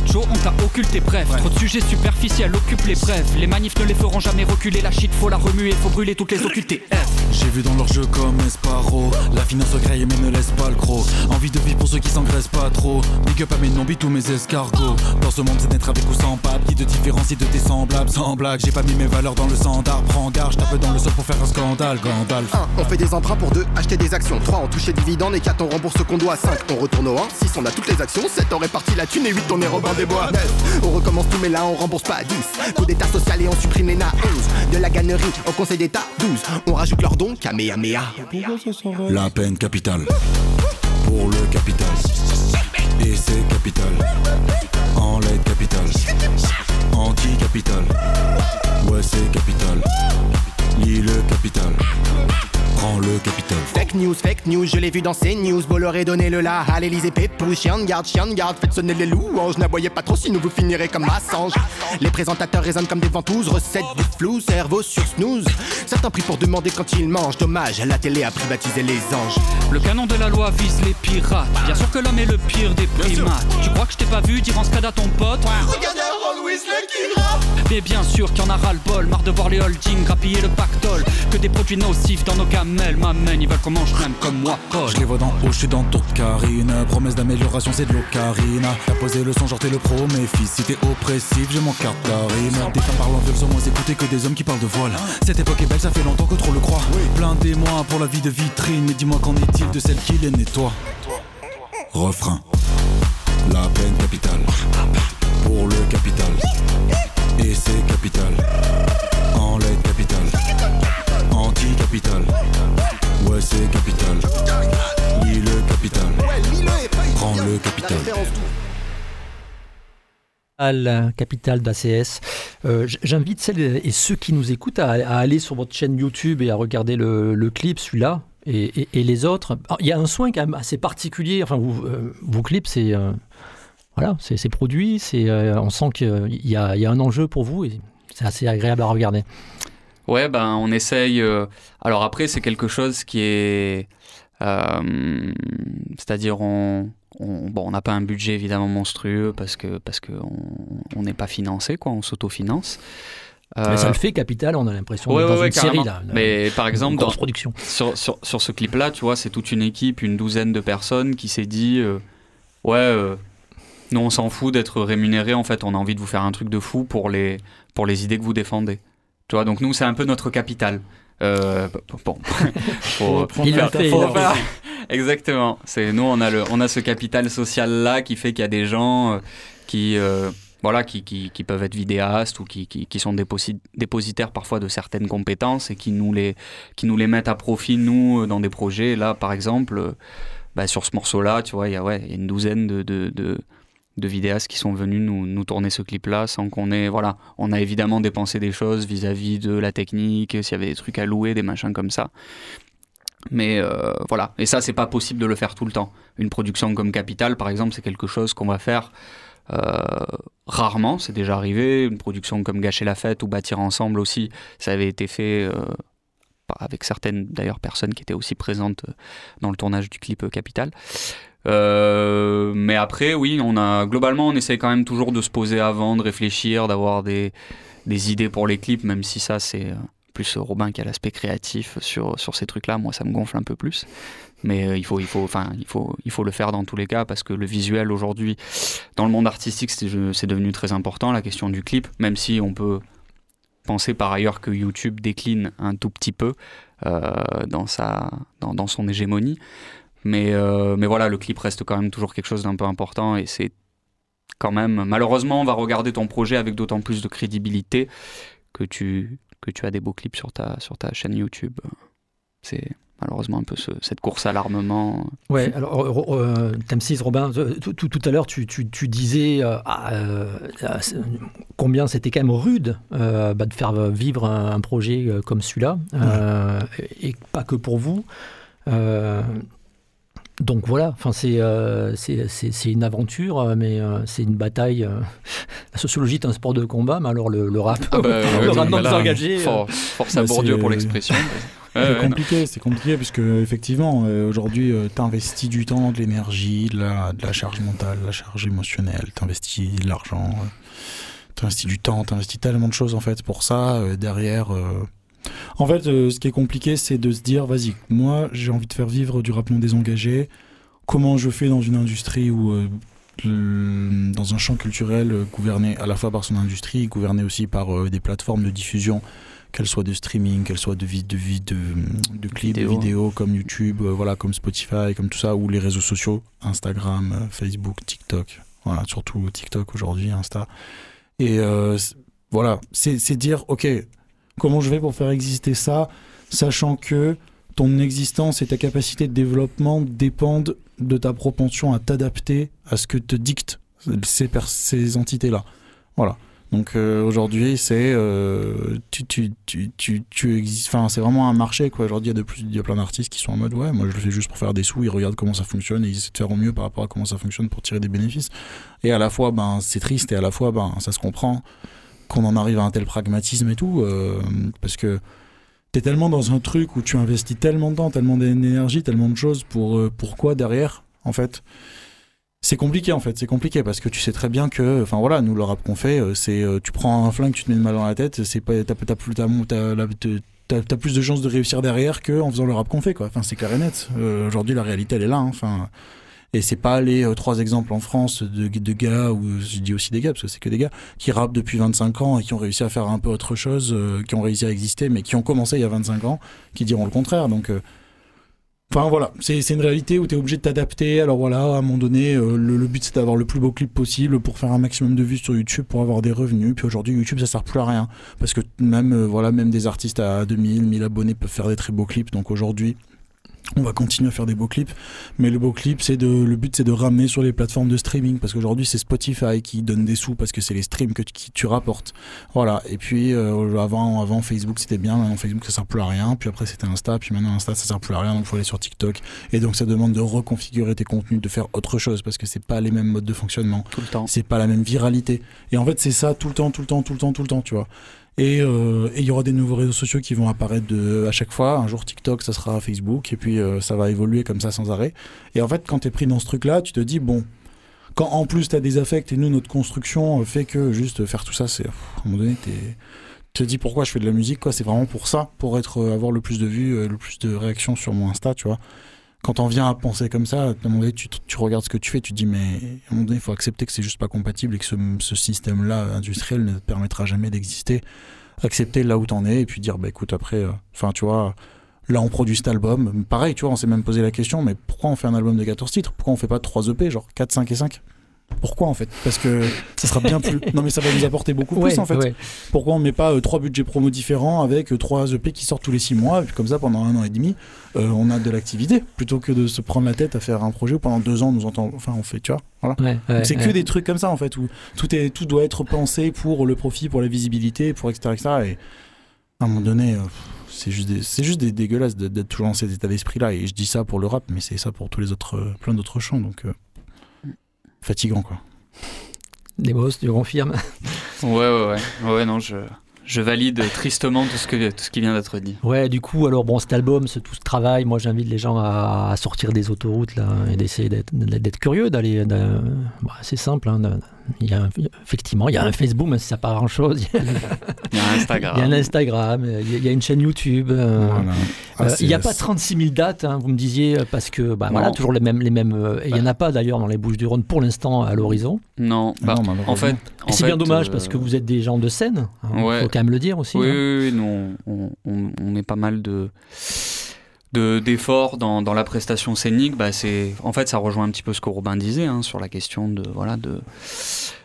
Macho, on t'a occulté, bref. Trop de sujets superficiels occupent les brefs. Les manifs ne les feront jamais reculer. La shit, faut la remuer, faut brûler toutes les [laughs] OQTF. J'ai vu dans leur jeu comme Esparo La finance graille mais ne laisse pas le gros Envie de vivre pour ceux qui s'engraissent pas trop Big up à mes nombis tous mes escargots Dans ce monde c'est d'être avec ou sans pape Qui te différencie de tes semblables Sans blague j'ai pas mis mes valeurs dans le standard Prends garde tape dans le sol pour faire un scandale Gandalf 1. On fait des emprunts pour 2. Acheter des actions. 3. On touche les dividendes. Et 4. On rembourse ce qu'on doit. 5. On retourne au 1. 6. On a toutes les actions. 7. On répartit la thune. Et 8. On est Robin des Bois. 9. On recommence tout. Mais là on rembourse pas. 10. Coup d'état social et on supprime les na. 11. De la gannerie au conseil d'état. 12. On rajoute leurs dons. Kamehameha. La peine capitale. Pour le capital. Et c'est capital. En l'aide capital Anti-capital. Ouais c'est capital. Lis le capital Prends le capital Fake news, fake news, je l'ai vu dans ces news. Bolloré donné le la à l'Elysée Pépouze. Chien de garde, chien de garde, faites sonner les louanges. N'aboyez pas trop, sinon vous finirez comme Assange. Les présentateurs résonnent comme des ventouses. Recettes du flou, cerveau sur snooze. Certains prient pour demander quand ils mangent. Dommage, la télé a privatisé les anges. Le canon de la loi vise les pirates. Bien sûr que l'homme est le pire des primates. Tu crois que je t'ai pas vu dire en scad à ton pote? Regardez Ron Weasley qui rappe. Mais bien sûr qu'il y en a ras le bol, marre de voir les holdings grappiller le pactole. Que des produits nocifs dans nos gamelles, m'amènent, ils veulent qu'on mange même comme moi, Paul. Je les vois d'en haut, je suis dans toute carine Promesse d'amélioration, c'est de l'ocarina. T'as posé le son, genre t'es le pro, mes fils Si t'es oppressif, j'ai mon carte d'arime Des femmes parlant viol sont moins écoutées que des hommes qui parlent de voile. Cette époque est belle, ça fait longtemps que trop le croit Plein moi pour la vie de vitrine Mais dis-moi qu'en est-il de celle qui les nettoie? Refrain. La peine capitale. Pour le capital. Et c'est capital. En l'aide capital Ouais c'est capital Lis le capital Prends le capital la capitale d'ACS. Euh, J'invite celles et ceux qui nous écoutent à, aller sur votre chaîne YouTube et à regarder le, clip, celui-là, et, les autres. Alors, Il y a un soin quand même assez particulier. Enfin, vous, euh, vos clips, c'est euh, voilà, c'est produit. Euh, on sent qu'il y y a un enjeu pour vous et c'est assez agréable à regarder. Ouais, ben on essaye. euh, Alors après, c'est quelque chose qui est, euh, c'est-à-dire on, on- bon, on n'a pas un budget évidemment monstrueux parce que parce que on- n'est pas financé, quoi. On s'autofinance. Mais ça Euh, le fait, Capital, on a l'impression Ouais, dans ouais, une série là. Mais par exemple, dans, production. sur, sur, sur ce clip-là, tu vois, c'est toute une équipe, une douzaine de personnes qui s'est dit Ouais, nous, on s'en fout d'être rémunérés. En fait, on a envie de vous faire un truc de fou pour les, pour les idées que vous défendez. Tu vois, donc nous, c'est un peu notre capital. Euh, bon, [laughs] faut, Il il faut fait. [laughs] Exactement. C'est nous, on a le, on a ce capital social là qui fait qu'il y a des gens euh, qui, euh, voilà, qui, qui, qui peuvent être vidéastes ou qui, qui, qui sont déposi- dépositaires parfois de certaines compétences et qui nous les, qui nous les mettent à profit nous euh, dans des projets. Là, par exemple, bah, sur ce morceau-là, tu vois, il y a ouais, il y a une douzaine de, de, de, de vidéastes qui sont venus nous, tourner ce clip-là sans qu'on ait, voilà, on a évidemment dépensé des choses vis-à-vis de la technique, s'il y avait des trucs à louer, des machins comme ça. Mais euh, voilà, et ça, c'est pas possible de le faire tout le temps. Une production comme Capital, par exemple, c'est quelque chose qu'on va faire euh, rarement, c'est déjà arrivé. Une production comme Gâcher la fête ou Bâtir ensemble aussi, ça avait été fait euh, avec certaines d'ailleurs personnes qui étaient aussi présentes dans le tournage du clip Capital. Euh, mais après, oui, on a globalement, on essaye quand même toujours de se poser avant, de réfléchir, d'avoir des, idées pour les clips, même si ça, c'est euh, plus Robin qui a l'aspect créatif sur, ces trucs-là. Moi, ça me gonfle un peu plus. Mais euh, il, faut, il, faut, il, faut, il faut le faire dans tous les cas parce que le visuel aujourd'hui, dans le monde artistique, c'est devenu très important, la question du clip, même si on peut penser par ailleurs que YouTube décline un tout petit peu dans, sa, dans son hégémonie. Mais, euh, mais voilà, le clip reste quand même toujours quelque chose d'un peu important et c'est quand même. Malheureusement, on va regarder ton projet avec d'autant plus de crédibilité que tu, que tu as des beaux clips sur ta, sur ta chaîne YouTube. C'est malheureusement un peu ce- cette course à l'armement. Ouais, alors, euh, euh, Tam6, Robin, euh, tout, tout- tout à l'heure, tu, tu- tu disais euh, ah, euh, c'est- combien c'était quand même rude bah, de faire vivre un, un projet comme celui-là, et pas que pour vous. Donc voilà, enfin c'est euh, c'est- c'est- c'est une aventure, euh, mais euh, c'est une bataille. euh. [laughs] La sociologie est un sport de combat, mais alors le, le rap, Ah bah, [laughs] le ouais, rap non là, engagé. for- force à Bah, Bourdieu c'est, pour l'expression. [laughs] C'est ouais, compliqué, c'est compliqué parce que effectivement aujourd'hui t'investis du temps, de l'énergie, de la, de la charge mentale, de la charge émotionnelle, t'investis de l'argent, t'investis du temps, t'investis tellement de choses en fait pour ça euh, derrière. En fait, euh, ce qui est compliqué, c'est de se dire vas-y, moi j'ai envie de faire vivre du rap non désengagé. Comment je fais dans une industrie où euh, le- dans un champ culturel euh, gouverné à la fois par son industrie, gouverné aussi par euh, des plateformes de diffusion qu'elles soient de streaming, qu'elles soient de, vid- de, vid- de, de clips, Vidéo. de vidéos comme YouTube, voilà, comme Spotify, comme tout ça, ou les réseaux sociaux, Instagram, Facebook, TikTok, voilà, surtout TikTok aujourd'hui, Insta. Et voilà, c'est dire, ok, comment je vais pour faire exister ça, sachant que ton existence et ta capacité de développement dépendent de ta propension à t'adapter à ce que te dictent ces, entités-là. Voilà. Donc euh, aujourd'hui, c'est euh, tu, tu, tu, tu, tu existes. Enfin, c'est vraiment un marché quoi. Aujourd'hui, il y a de plus, il y a plein d'artistes qui sont en mode ouais, moi je le fais juste pour faire des sous. Ils regardent comment ça fonctionne et ils essaient de faire au mieux par rapport à comment ça fonctionne pour tirer des bénéfices. Et à la fois, ben c'est triste et à la fois, ben ça se comprend qu'on en arrive à un tel pragmatisme et tout, euh, parce que t'es tellement dans un truc où tu investis tellement de temps, tellement d'énergie, tellement de choses pour euh, pourquoi derrière, en fait? C'est compliqué en fait, c'est compliqué parce que tu sais très bien que, enfin voilà, nous le rap qu'on fait, euh, c'est tu prends un flingue, tu te mets une balle dans la tête, c'est pas, t'as, plus, t'as, plus de chances de réussir derrière que faisant le rap qu'on fait quoi. Enfin c'est clair et net. Aujourd'hui la réalité elle est là. hein. Enfin et c'est pas les euh, trois exemples en France de, de gars ou je dis aussi des gars parce que c'est que des gars qui rappent depuis 25 ans et qui ont réussi à faire un peu autre chose, euh, qui ont réussi à exister mais qui ont commencé il y a 25 ans, qui diront le contraire. Donc euh, Enfin voilà, c'est une réalité où tu es obligé de t'adapter. Alors voilà, à un moment donné, le, but c'est d'avoir le plus beau clip possible pour faire un maximum de vues sur YouTube, pour avoir des revenus. Puis aujourd'hui, YouTube ça sert plus à rien. Parce que même, voilà, même des artistes à 2000, 1000 abonnés peuvent faire des très beaux clips. Donc aujourd'hui, on va continuer à faire des beaux clips. Mais le beau clip, c'est de, le but c'est de ramener sur les plateformes de streaming. Parce qu'aujourd'hui, c'est Spotify qui donne des sous parce que c'est les streams que tu, qui tu rapportes. Voilà. Et puis euh, avant, avant Facebook c'était bien, maintenant Facebook ça sert plus à rien. Puis après c'était Insta, puis maintenant Insta ça sert plus à rien, donc faut aller sur TikTok. Et donc ça demande de reconfigurer tes contenus, de faire autre chose parce que c'est pas les mêmes modes de fonctionnement, Tout le temps. c'est pas la même viralité. Et en fait c'est ça tout le temps, tout le temps, tout le temps, tout le temps, tu vois. Et euh, et il y aura des nouveaux réseaux sociaux qui vont apparaître à chaque fois. Un jour TikTok, ça sera Facebook, et puis euh, ça va évoluer comme ça sans arrêt. Et en fait, quand tu es pris dans ce truc-là, tu te dis, bon, quand en plus tu as des affects, et nous, notre construction euh, fait que juste faire tout ça, c'est. À un moment donné, tu te dis pourquoi je fais de la musique, quoi? C'est vraiment pour ça, pour être, avoir le plus de vues, le plus de réactions sur mon Insta, tu vois? Quand on vient à penser comme ça, à un moment donné, tu, regardes ce que tu fais, tu te dis, mais à un moment donné, il faut accepter que c'est juste pas compatible et que ce, ce système-là industriel ne te permettra jamais d'exister. Accepter là où t'en es et puis dire, bah écoute, après, euh, enfin, tu vois, là on produit cet album. Pareil, tu vois, on s'est même posé la question, mais pourquoi on fait un album de 14 titres? Pourquoi on fait pas 3 EP, genre 4, 5 et 5 pourquoi en fait? Parce que ça sera bien plus. [laughs] Non mais ça va nous apporter beaucoup plus Ouais, en fait. ouais. Pourquoi on met pas euh, trois budgets promo différents avec euh, trois EP qui sortent tous les six mois et puis comme ça pendant un an et demi euh, on a de l'activité plutôt que de se prendre la tête à faire un projet où pendant deux ans on nous entend enfin on fait tu vois voilà. Ouais, c'est que des trucs comme ça en fait où tout est tout doit être pensé pour le profit pour la visibilité pour etc etc et à un moment donné euh, c'est juste des, c'est juste des dégueulasses d'être toujours dans cet état d'esprit là et je dis ça pour le rap mais c'est ça pour tous les autres euh, plein d'autres champs donc fatigant quoi. Des boss, tu confirmes Ouais, ouais, ouais. Ouais, non, je, je valide tristement tout ce, que, tout ce qui vient d'être dit. Ouais, du coup, alors bon, cet album, ce, tout ce travail, moi j'invite les gens à, à sortir des autoroutes là et d'essayer d'être, d'être curieux, d'aller. d'un- bah, c'est simple, hein, il y a un- effectivement, il y a un Facebook, mais c'est pas grand chose. [laughs] Il y a, Il y a Instagram. il y a un Instagram, il y a- il y a une chaîne YouTube. euh, Voilà. Ah, euh, c'est- il n'y a pas 36 000 dates, hein, vous me disiez, euh, parce que bah, voilà, Non. toujours les mêmes. Les mêmes euh, et il n'y en a pas d'ailleurs dans les Bouches du Rhône pour l'instant à l'horizon. Non, Ah bah, non, en fait. Et c'est bien dommage euh, parce que vous êtes des gens de scène. Il ouais. faut quand même le dire aussi. Oui, hein. oui, oui, nous, on, on, on met pas mal de de- d'efforts dans, dans la prestation scénique bah c'est en fait ça rejoint un petit peu ce que Robin disait hein, sur la question de voilà de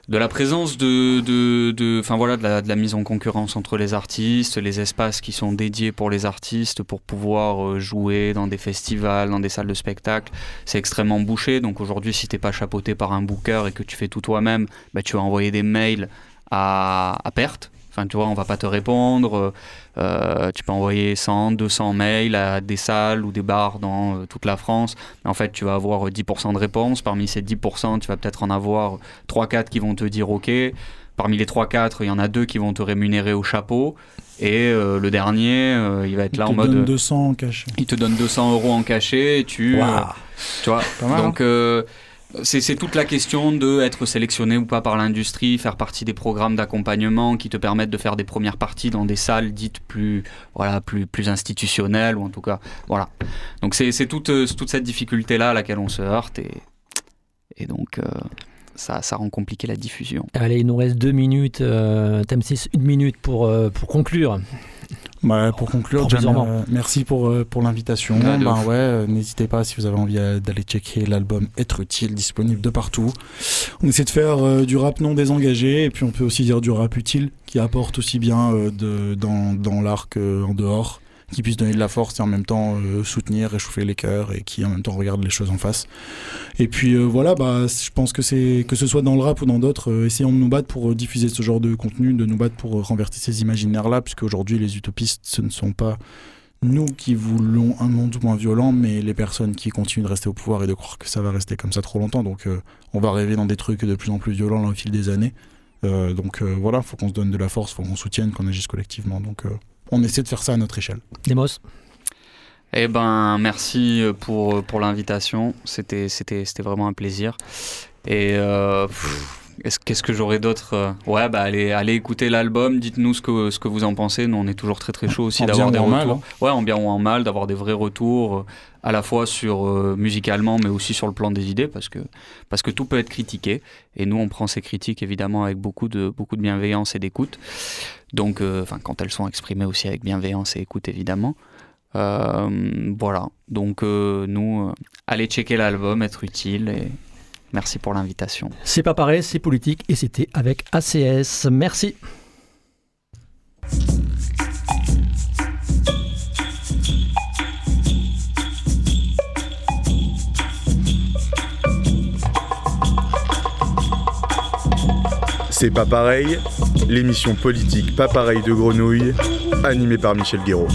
de la présence de de de- enfin voilà de la, mise en concurrence entre les artistes les espaces qui sont dédiés pour les artistes pour pouvoir euh, jouer dans des festivals dans des salles de spectacle. C'est extrêmement bouché. Donc aujourd'hui si t'es pas chapeauté par un booker et que tu fais tout toi-même bah tu vas envoyer des mails à perte Enfin, tu vois, on va pas te répondre. Euh, tu peux envoyer 100, 200 mails à des salles ou des bars dans euh, toute la France. En fait, tu vas avoir 10% de réponses. Parmi ces 10%, tu vas peut-être en avoir 3-4 qui vont te dire OK. Parmi les 3-4, il y en a deux qui vont te rémunérer au chapeau. Et euh, le dernier, euh, il va être Il là te en mode. donne 200 en cachet. Il te donne 200 euros en cachet et tu. euh, tu vois, Pas mal, donc euh, c'est toute la question de être sélectionné ou pas par l'industrie, faire partie des programmes d'accompagnement qui te permettent de faire des premières parties dans des salles dites plus voilà plus plus institutionnelles ou en tout cas voilà. Donc c'est toute euh, toute cette difficulté là à laquelle on se heurte et donc euh, ça rend compliqué la diffusion. Allez, il nous reste deux minutes. Euh, thème 6, une minute pour, euh, pour conclure. Bah, pour conclure, euh, merci pour, euh, pour l'invitation. Ben ouf. ouais, euh, n'hésitez pas si vous avez envie d'aller checker l'album Être utile, disponible de partout. On essaie de faire du rap non désengagé et puis on peut aussi dire du rap utile qui apporte aussi bien de, dans, dans l'art qu'en dehors, qui puisse donner de la force et en même temps euh, soutenir, réchauffer les cœurs et qui en même temps regarde les choses en face. Et puis euh, voilà, bah, je pense que c'est que ce soit dans le rap ou dans d'autres, euh, essayons de nous battre pour diffuser ce genre de contenu, de nous battre pour renverser ces imaginaires-là, puisque aujourd'hui les utopistes, ce ne sont pas nous qui voulons un monde moins violent, mais les personnes qui continuent de rester au pouvoir et de croire que ça va rester comme ça trop longtemps. Donc on va rêver dans des trucs de plus en plus violents au fil des années. Donc voilà, faut qu'on se donne de la force, faut qu'on soutienne, qu'on agisse collectivement. Donc on essaie de faire ça à notre échelle. Demos Eh ben, merci euh, pour, pour l'invitation. C'était, c'était, c'était vraiment un plaisir. Et euh, pff, qu'est-ce que j'aurais d'autre euh, Ouais, bah allez, allez écouter l'album. Dites-nous ce que, ce que vous en pensez. Nous, on est toujours très très chaud aussi d'avoir des retours. mal, Ouais, en bien ou en mal, d'avoir des vrais retours, euh, à la fois sur euh, musicalement, mais aussi sur le plan des idées, parce que parce que tout peut être critiqué. Et nous, on prend ces critiques évidemment avec beaucoup de beaucoup de bienveillance et d'écoute. Donc, euh, quand elles sont exprimées aussi avec bienveillance et écoute, évidemment. Euh, voilà. Donc, nous, allez checker l'album, être utile. Et merci pour l'invitation. C'est pas pareil, c'est politique et c'était avec ACS. Merci. C'est pas pareil, l'émission politique pas pareil de Grenouille, animée par Michel Guéraud.